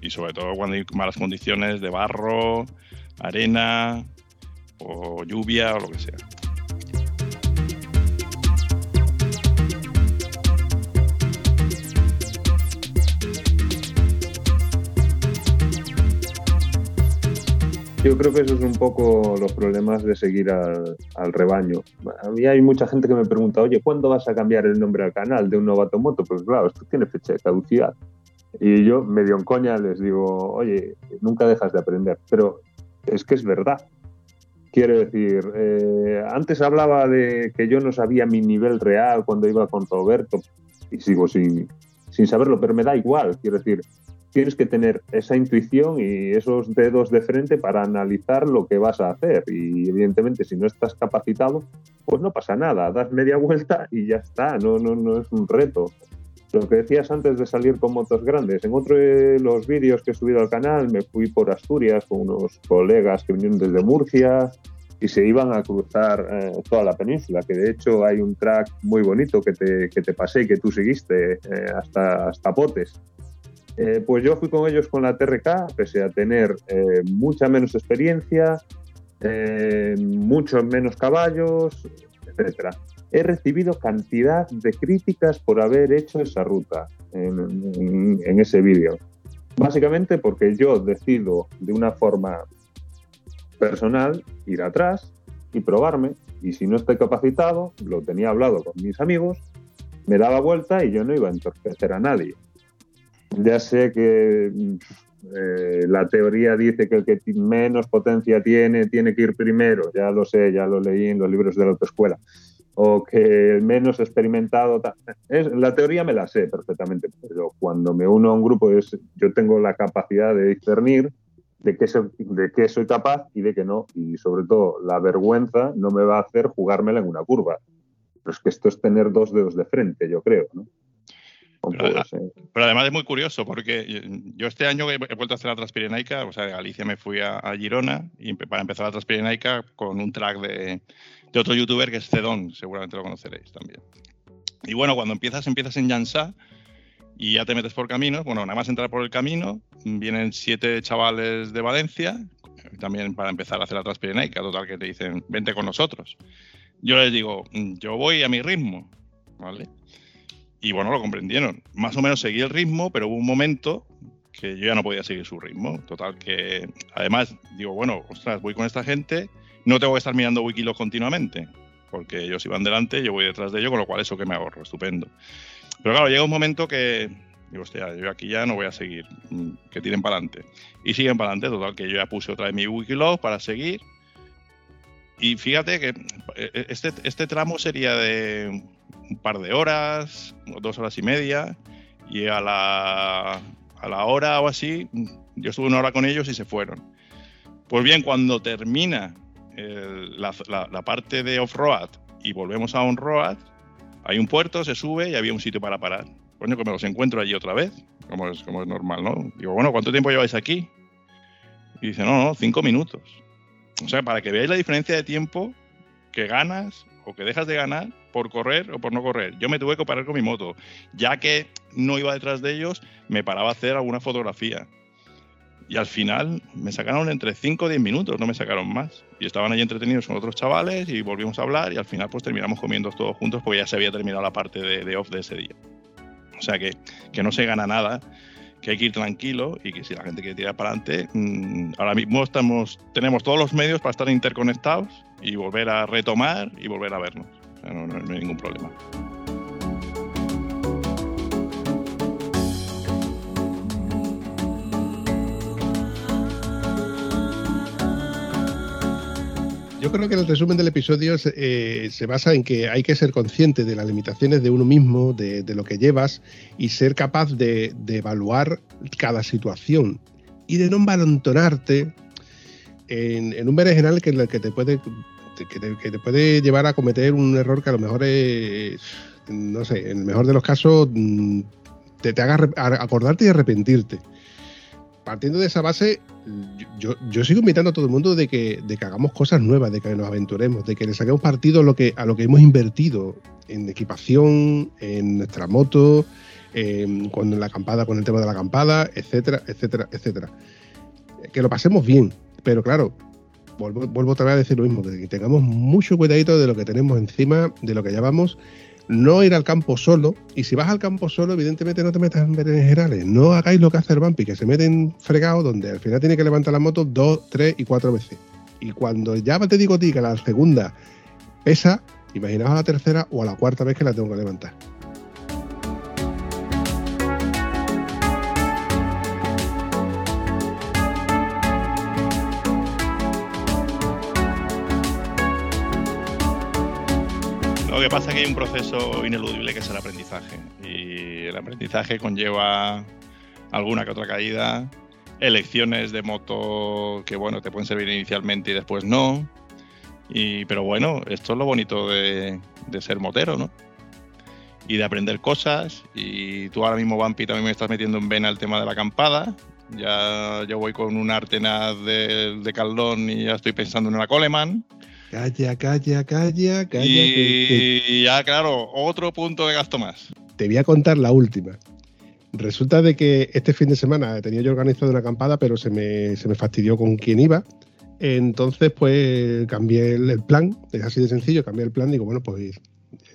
Y sobre todo cuando hay malas condiciones de barro, arena o lluvia o lo que sea. Yo creo que eso es un poco los problemas de seguir al, al rebaño. A mí hay mucha gente que me pregunta, oye, ¿cuándo vas a cambiar el nombre al canal de un novato moto? Pues claro, esto tiene fecha de caducidad. Y yo, medio en coña, les digo, oye, nunca dejas de aprender. Pero es que es verdad. Quiero decir, eh, antes hablaba de que yo no sabía mi nivel real cuando iba con Roberto y sigo sin, sin saberlo, pero me da igual. Quiero decir, tienes que tener esa intuición y esos dedos de frente para analizar lo que vas a hacer. Y evidentemente, si no estás capacitado, pues no pasa nada. Das media vuelta y ya está. No, no, no es un reto. Lo que decías antes de salir con motos grandes. En otro de los vídeos que he subido al canal, me fui por Asturias con unos colegas que vinieron desde Murcia y se iban a cruzar eh, toda la península, que de hecho hay un track muy bonito que te, que te pasé y que tú seguiste eh, hasta, hasta Potes. Eh, pues yo fui con ellos con la TRK, pese a tener eh, mucha menos experiencia, eh, muchos menos caballos, etcétera. He recibido cantidad de críticas por haber hecho esa ruta en, en- en ese vídeo. Básicamente porque yo decido de una forma personal ir atrás y probarme. Y si no estoy capacitado, lo tenía hablado con mis amigos, me daba vuelta y yo no iba a entorpecer a nadie. Ya sé que eh, la teoría dice que el que menos potencia tiene tiene que ir primero, ya lo sé, ya lo leí en los libros de la autoescuela. O que el menos experimentado. la teoría me la sé perfectamente, pero cuando me uno a un grupo, es, yo tengo la capacidad de discernir de qué, soy, de qué soy capaz y de qué no. Y sobre todo, la vergüenza no me va a hacer jugármela en una curva. Pero es que esto es tener dos dedos de frente, yo creo. ¿no? Pero, así. Pero además es muy curioso porque yo este año he vuelto a hacer la Transpirenaica, o sea, de Galicia me fui a, a Girona y para empezar la Transpirenaica con un track de, de otro youtuber que es Cedón, seguramente lo conoceréis también. Y bueno, cuando empiezas, empiezas en Yansá y ya te metes por caminos. Bueno, nada más entrar por el camino, vienen siete chavales de Valencia, también para empezar a hacer la Transpirenaica, total que te dicen, vente con nosotros. Yo les digo, "Mm, yo voy a mi ritmo, ¿vale? Y bueno, lo comprendieron. Más o menos seguí el ritmo, pero hubo un momento que yo ya no podía seguir su ritmo. Total, que además digo, bueno, ostras, voy con esta gente, no tengo que estar mirando Wikiloc continuamente, porque ellos iban delante, yo voy detrás de ellos, con lo cual eso que me ahorro, estupendo. Pero claro, llega un momento que digo, hostia, yo aquí ya no voy a seguir, mm, que tiren para adelante. Y siguen para adelante, total, que yo ya puse otra vez mi Wikiloc para seguir. Y fíjate que eh, este, este tramo sería de un par de horas, dos horas y media, y a la, a la hora o así, yo estuve una hora con ellos y se fueron. Pues bien, cuando termina la- la parte de off-road y volvemos a on-road, hay un puerto, se sube y había un sitio para parar. Coño, que me los encuentro allí otra vez, como es, como es normal, ¿no? Digo, bueno, ¿cuánto tiempo lleváis aquí? Y dice, no, no, cinco minutos. O sea, para que veáis la diferencia de tiempo que ganas o que dejas de ganar por correr o por no correr. Yo me tuve que parar con mi moto. Ya que no iba detrás de ellos, me paraba a hacer alguna fotografía. Y al final me sacaron entre 5 o 10 minutos, no me sacaron más. Y estaban allí entretenidos con otros chavales y volvimos a hablar y al final pues terminamos comiendo todos juntos porque ya se había terminado la parte de, de off de ese día. O sea que, que no se gana nada, que hay que ir tranquilo y que si la gente quiere tirar para adelante, mm, ahora mismo estamos, tenemos todos los medios para estar interconectados y volver a retomar y volver a vernos. O sea, no, no- no hay ningún problema. Yo creo que el resumen del episodio se, eh, se basa en que hay que ser consciente de las limitaciones de uno mismo, de, lo que llevas y ser capaz de, evaluar cada situación y de no envalentonarte en, en un berenjenal que, que te puede que te, puede llevar a cometer un error que a lo mejor es, no sé, en el mejor de los casos mm, te, te haga acordarte y arrepentirte. Partiendo de esa base, yo, yo sigo invitando a todo el mundo de que, de que hagamos cosas nuevas, de que nos aventuremos, de que le saquemos partido a lo que, a lo que hemos invertido en equipación, en nuestra moto, en, con la acampada, con el tema de la acampada, etcétera, etcétera, etcétera. Que lo pasemos bien, pero claro, vuelvo, vuelvo otra vez a decir lo mismo, que tengamos mucho cuidadito de lo que tenemos encima, de lo que llamamos no ir al campo solo, y si vas al campo solo, evidentemente no te metas en berenjenales, no hagáis lo que hace el Bumpy, que se meten fregado donde al final tiene que levantar la moto dos, tres y cuatro veces. Y cuando ya te digo a ti que la segunda pesa, imaginaos a la tercera o a la cuarta vez que la tengo que levantar. Que pasa es que hay un proceso ineludible que es el aprendizaje. Y el aprendizaje conlleva alguna que otra caída, elecciones de moto que bueno, te pueden servir inicialmente y después no. Y, pero bueno, esto es lo bonito de, ser motero, ¿no? Y de aprender cosas. Y tú ahora mismo, Vampi, también me estás metiendo en vena el tema de la acampada. Ya yo voy con un Artenaz de, de Caldón y ya estoy pensando en una Coleman. Calla, calla, calla, calla. que- que Y ya, claro, otro punto de gasto más. te voy a contar la última. Resulta de que este fin de semana tenía yo organizado una acampada, pero se me, se me fastidió con quién iba. Entonces, pues cambié el, el plan, es así de sencillo, cambié el plan, digo, bueno, pues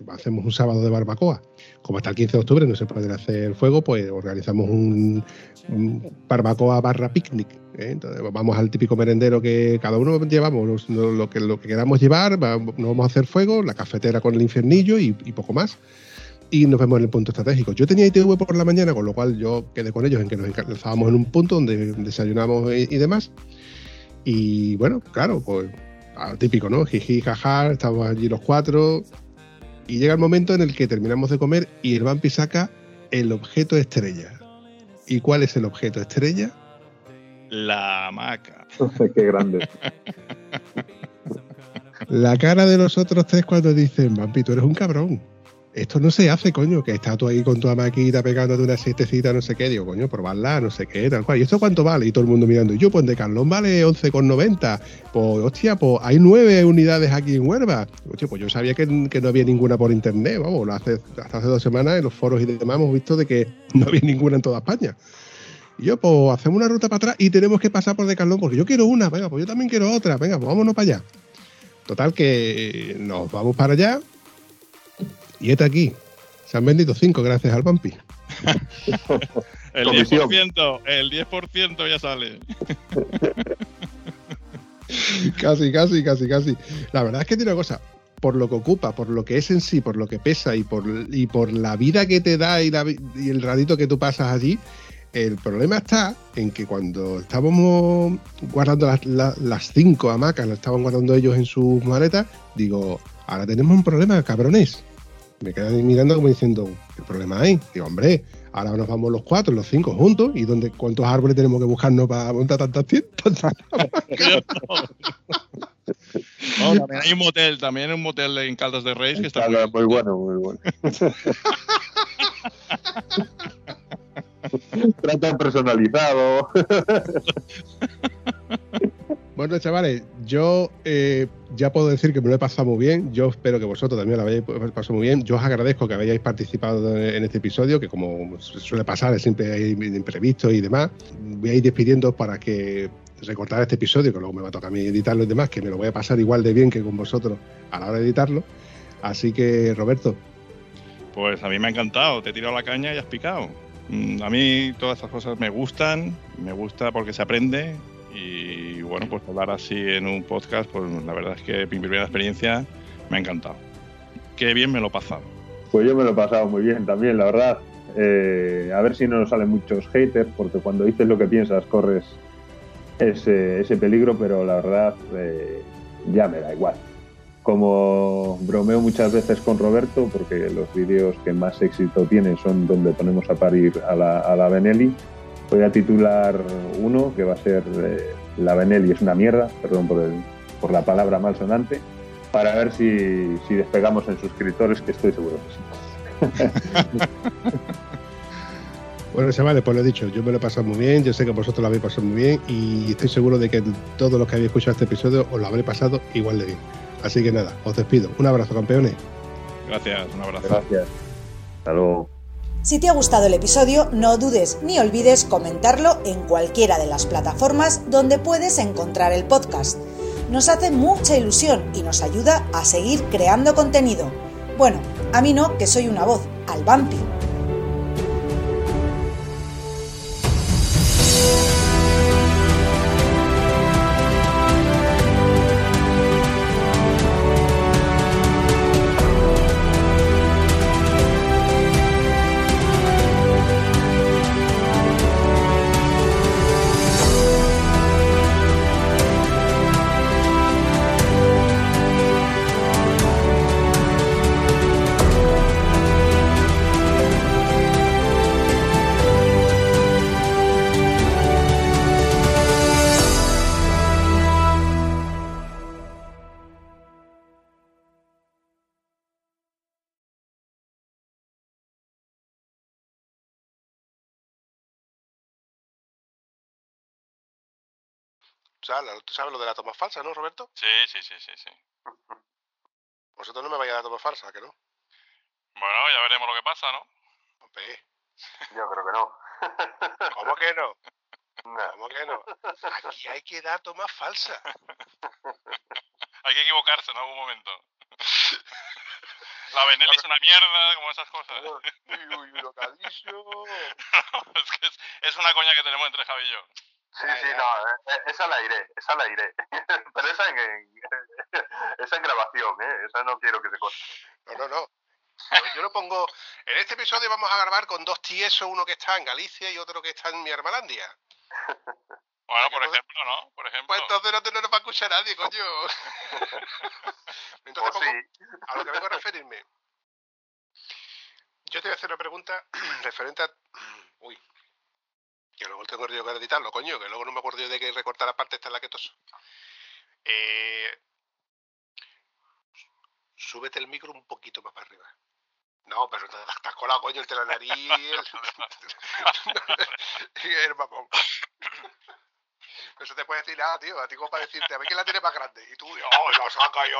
hacemos un sábado de barbacoa. Como hasta el 15 de octubre no se puede hacer fuego, pues organizamos un, un barbacoa barra picnic. ¿Eh? Entonces vamos al típico merendero que cada uno llevamos lo, que, lo que queramos llevar, va- no vamos a hacer fuego, la cafetera con el infiernillo y, y poco más y nos vemos en el punto estratégico. Yo tenía ITV por la mañana, con lo cual yo quedé con ellos en que nos encazábamos en un punto donde desayunamos y, y demás. Y bueno, claro, pues típico, ¿no? Jiji, jaja, estamos allí los cuatro. Y llega el momento en el que terminamos de comer y el vampi saca el objeto estrella. ¿Y cuál es el objeto estrella? La hamaca. Qué grande. La cara de los otros tres cuando dicen, vampi, tú eres un cabrón. Esto no se hace, coño, que estás tú ahí con tu amaquita pegándote una siestecita, no sé qué. Digo, coño, probarla, no sé qué, tal cual. ¿Y esto cuánto vale? Y todo el mundo mirando. Y yo, pues de Carlón vale 11,90. Pues, hostia, pues hay nueve unidades aquí en Huelva. Hostia, pues yo sabía que, que no había ninguna por internet. Vamos, lo hace, hasta hace dos semanas en los foros y demás hemos visto de que no había ninguna en toda España. Y yo, pues hacemos una ruta para atrás y tenemos que pasar por Decathlon porque yo quiero una, venga, pues yo también quiero otra, venga, pues vámonos para allá. Total que nos vamos para allá y este aquí. Se han vendido cinco gracias al Bumpy. El Comisión. 10%, el 10% ya sale. casi, casi, casi, casi. La verdad es que tiene una cosa. Por lo que ocupa, por lo que es en sí, por lo que pesa y por, y por la vida que te da y, la y el ratito que tú pasas allí, el problema está en que cuando estábamos guardando las, la- las cinco hamacas, las estaban guardando ellos en sus maletas, digo, ahora tenemos un problema, cabrones. Me quedan mirando como diciendo, ¿qué problema hay? Digo, hombre, ahora nos vamos los cuatro, los cinco juntos, ¿y dónde, cuántos árboles tenemos que buscarnos para montar tantas tiendas? No, también hay un motel, también hay un motel en Caldas de Reis que está Está muy bueno, muy bueno. Tratan personalizado. Bueno, chavales, yo eh, ya puedo decir que me lo he pasado muy bien. Yo espero que vosotros también lo hayáis pasado muy bien. Yo os agradezco que hayáis participado en este episodio, que como suele pasar, siempre hay imprevistos y demás. Voy a ir despidiendo para que recortar este episodio, que luego me va a tocar a mí editarlo y demás, que me lo voy a pasar igual de bien que con vosotros a la hora de editarlo. Así que, Roberto, Pues a mí me ha encantado, te he tirado la caña y has picado. Mm, A mí todas estas cosas me gustan, me gusta porque se aprende y bueno, pues hablar así en un podcast, pues la verdad es que mi primera experiencia me ha encantado. Qué bien me lo he pasado. Pues yo me lo he pasado muy bien también, la verdad. Eh, a ver si no nos salen muchos haters, porque cuando dices lo que piensas corres ese, ese peligro, pero la verdad eh, ya me da igual. Como bromeo muchas veces con Roberto, porque los vídeos que más éxito tienen son donde ponemos a parir a la, a la Benelli, voy a titular uno que va a ser eh, la Benelli es una mierda, perdón por, el- por la palabra malsonante, para ver si, si despegamos en suscriptores, que estoy seguro que sí. Bueno, chavales, pues lo he dicho, yo me lo he pasado muy bien, yo sé que vosotros lo habéis pasado muy bien y estoy seguro de que todos los que habéis escuchado este episodio os lo habré pasado igual de bien. Así que nada, os despido. Un abrazo, campeones. Gracias, un abrazo. Gracias. Hasta luego. Si te ha gustado el episodio, no dudes ni olvides comentarlo en cualquiera de las plataformas donde puedes encontrar el podcast. Nos hace mucha ilusión y nos ayuda a seguir creando contenido. Bueno, a mí no, que soy una voz, al vampi. Tú sabes lo de la toma falsa, ¿no, Roberto? Sí, sí, sí, sí, sí. Vosotros no me vayáis a dar toma falsa, ¿que no? Bueno, ya veremos lo que pasa, ¿no? Hombre, Yo creo que no. ¿cómo que no? No. ¿Cómo que no? Aquí hay que dar toma falsa. Hay que equivocarse en algún momento. La Benelli es una mierda, como esas cosas. Uy, uy, lo que ha dicho. es que es, es una coña que tenemos entre Javi y yo. Sí, sí, no, eh, eh, esa la iré, esa la iré. Pero esa en, en- esa en grabación, ¿eh? Esa no quiero que se corte. No, no, no. Yo, yo lo pongo. En este episodio vamos a grabar con dos tiesos, uno que está en Galicia y otro que está en mi Hermalandia. Bueno, por ejemplo, ¿no? Por ejemplo. Pues entonces no, te- no nos va a escuchar nadie, coño. Entonces pongo sí. a lo que vengo a referirme. Yo te voy a hacer una pregunta referente a. Uy. Que luego tengo yo que editarlo, coño, que luego no me acuerdo yo de que recortar la parte esta en la que toso. Eh, súbete el micro un poquito más para arriba. No, pero te te has colado, coño, el de la nariz. El, el mamón. Eso te puede decir nada, tío. A ti como para decirte, a ver quién la tiene más grande. Y tú, oh, la saca y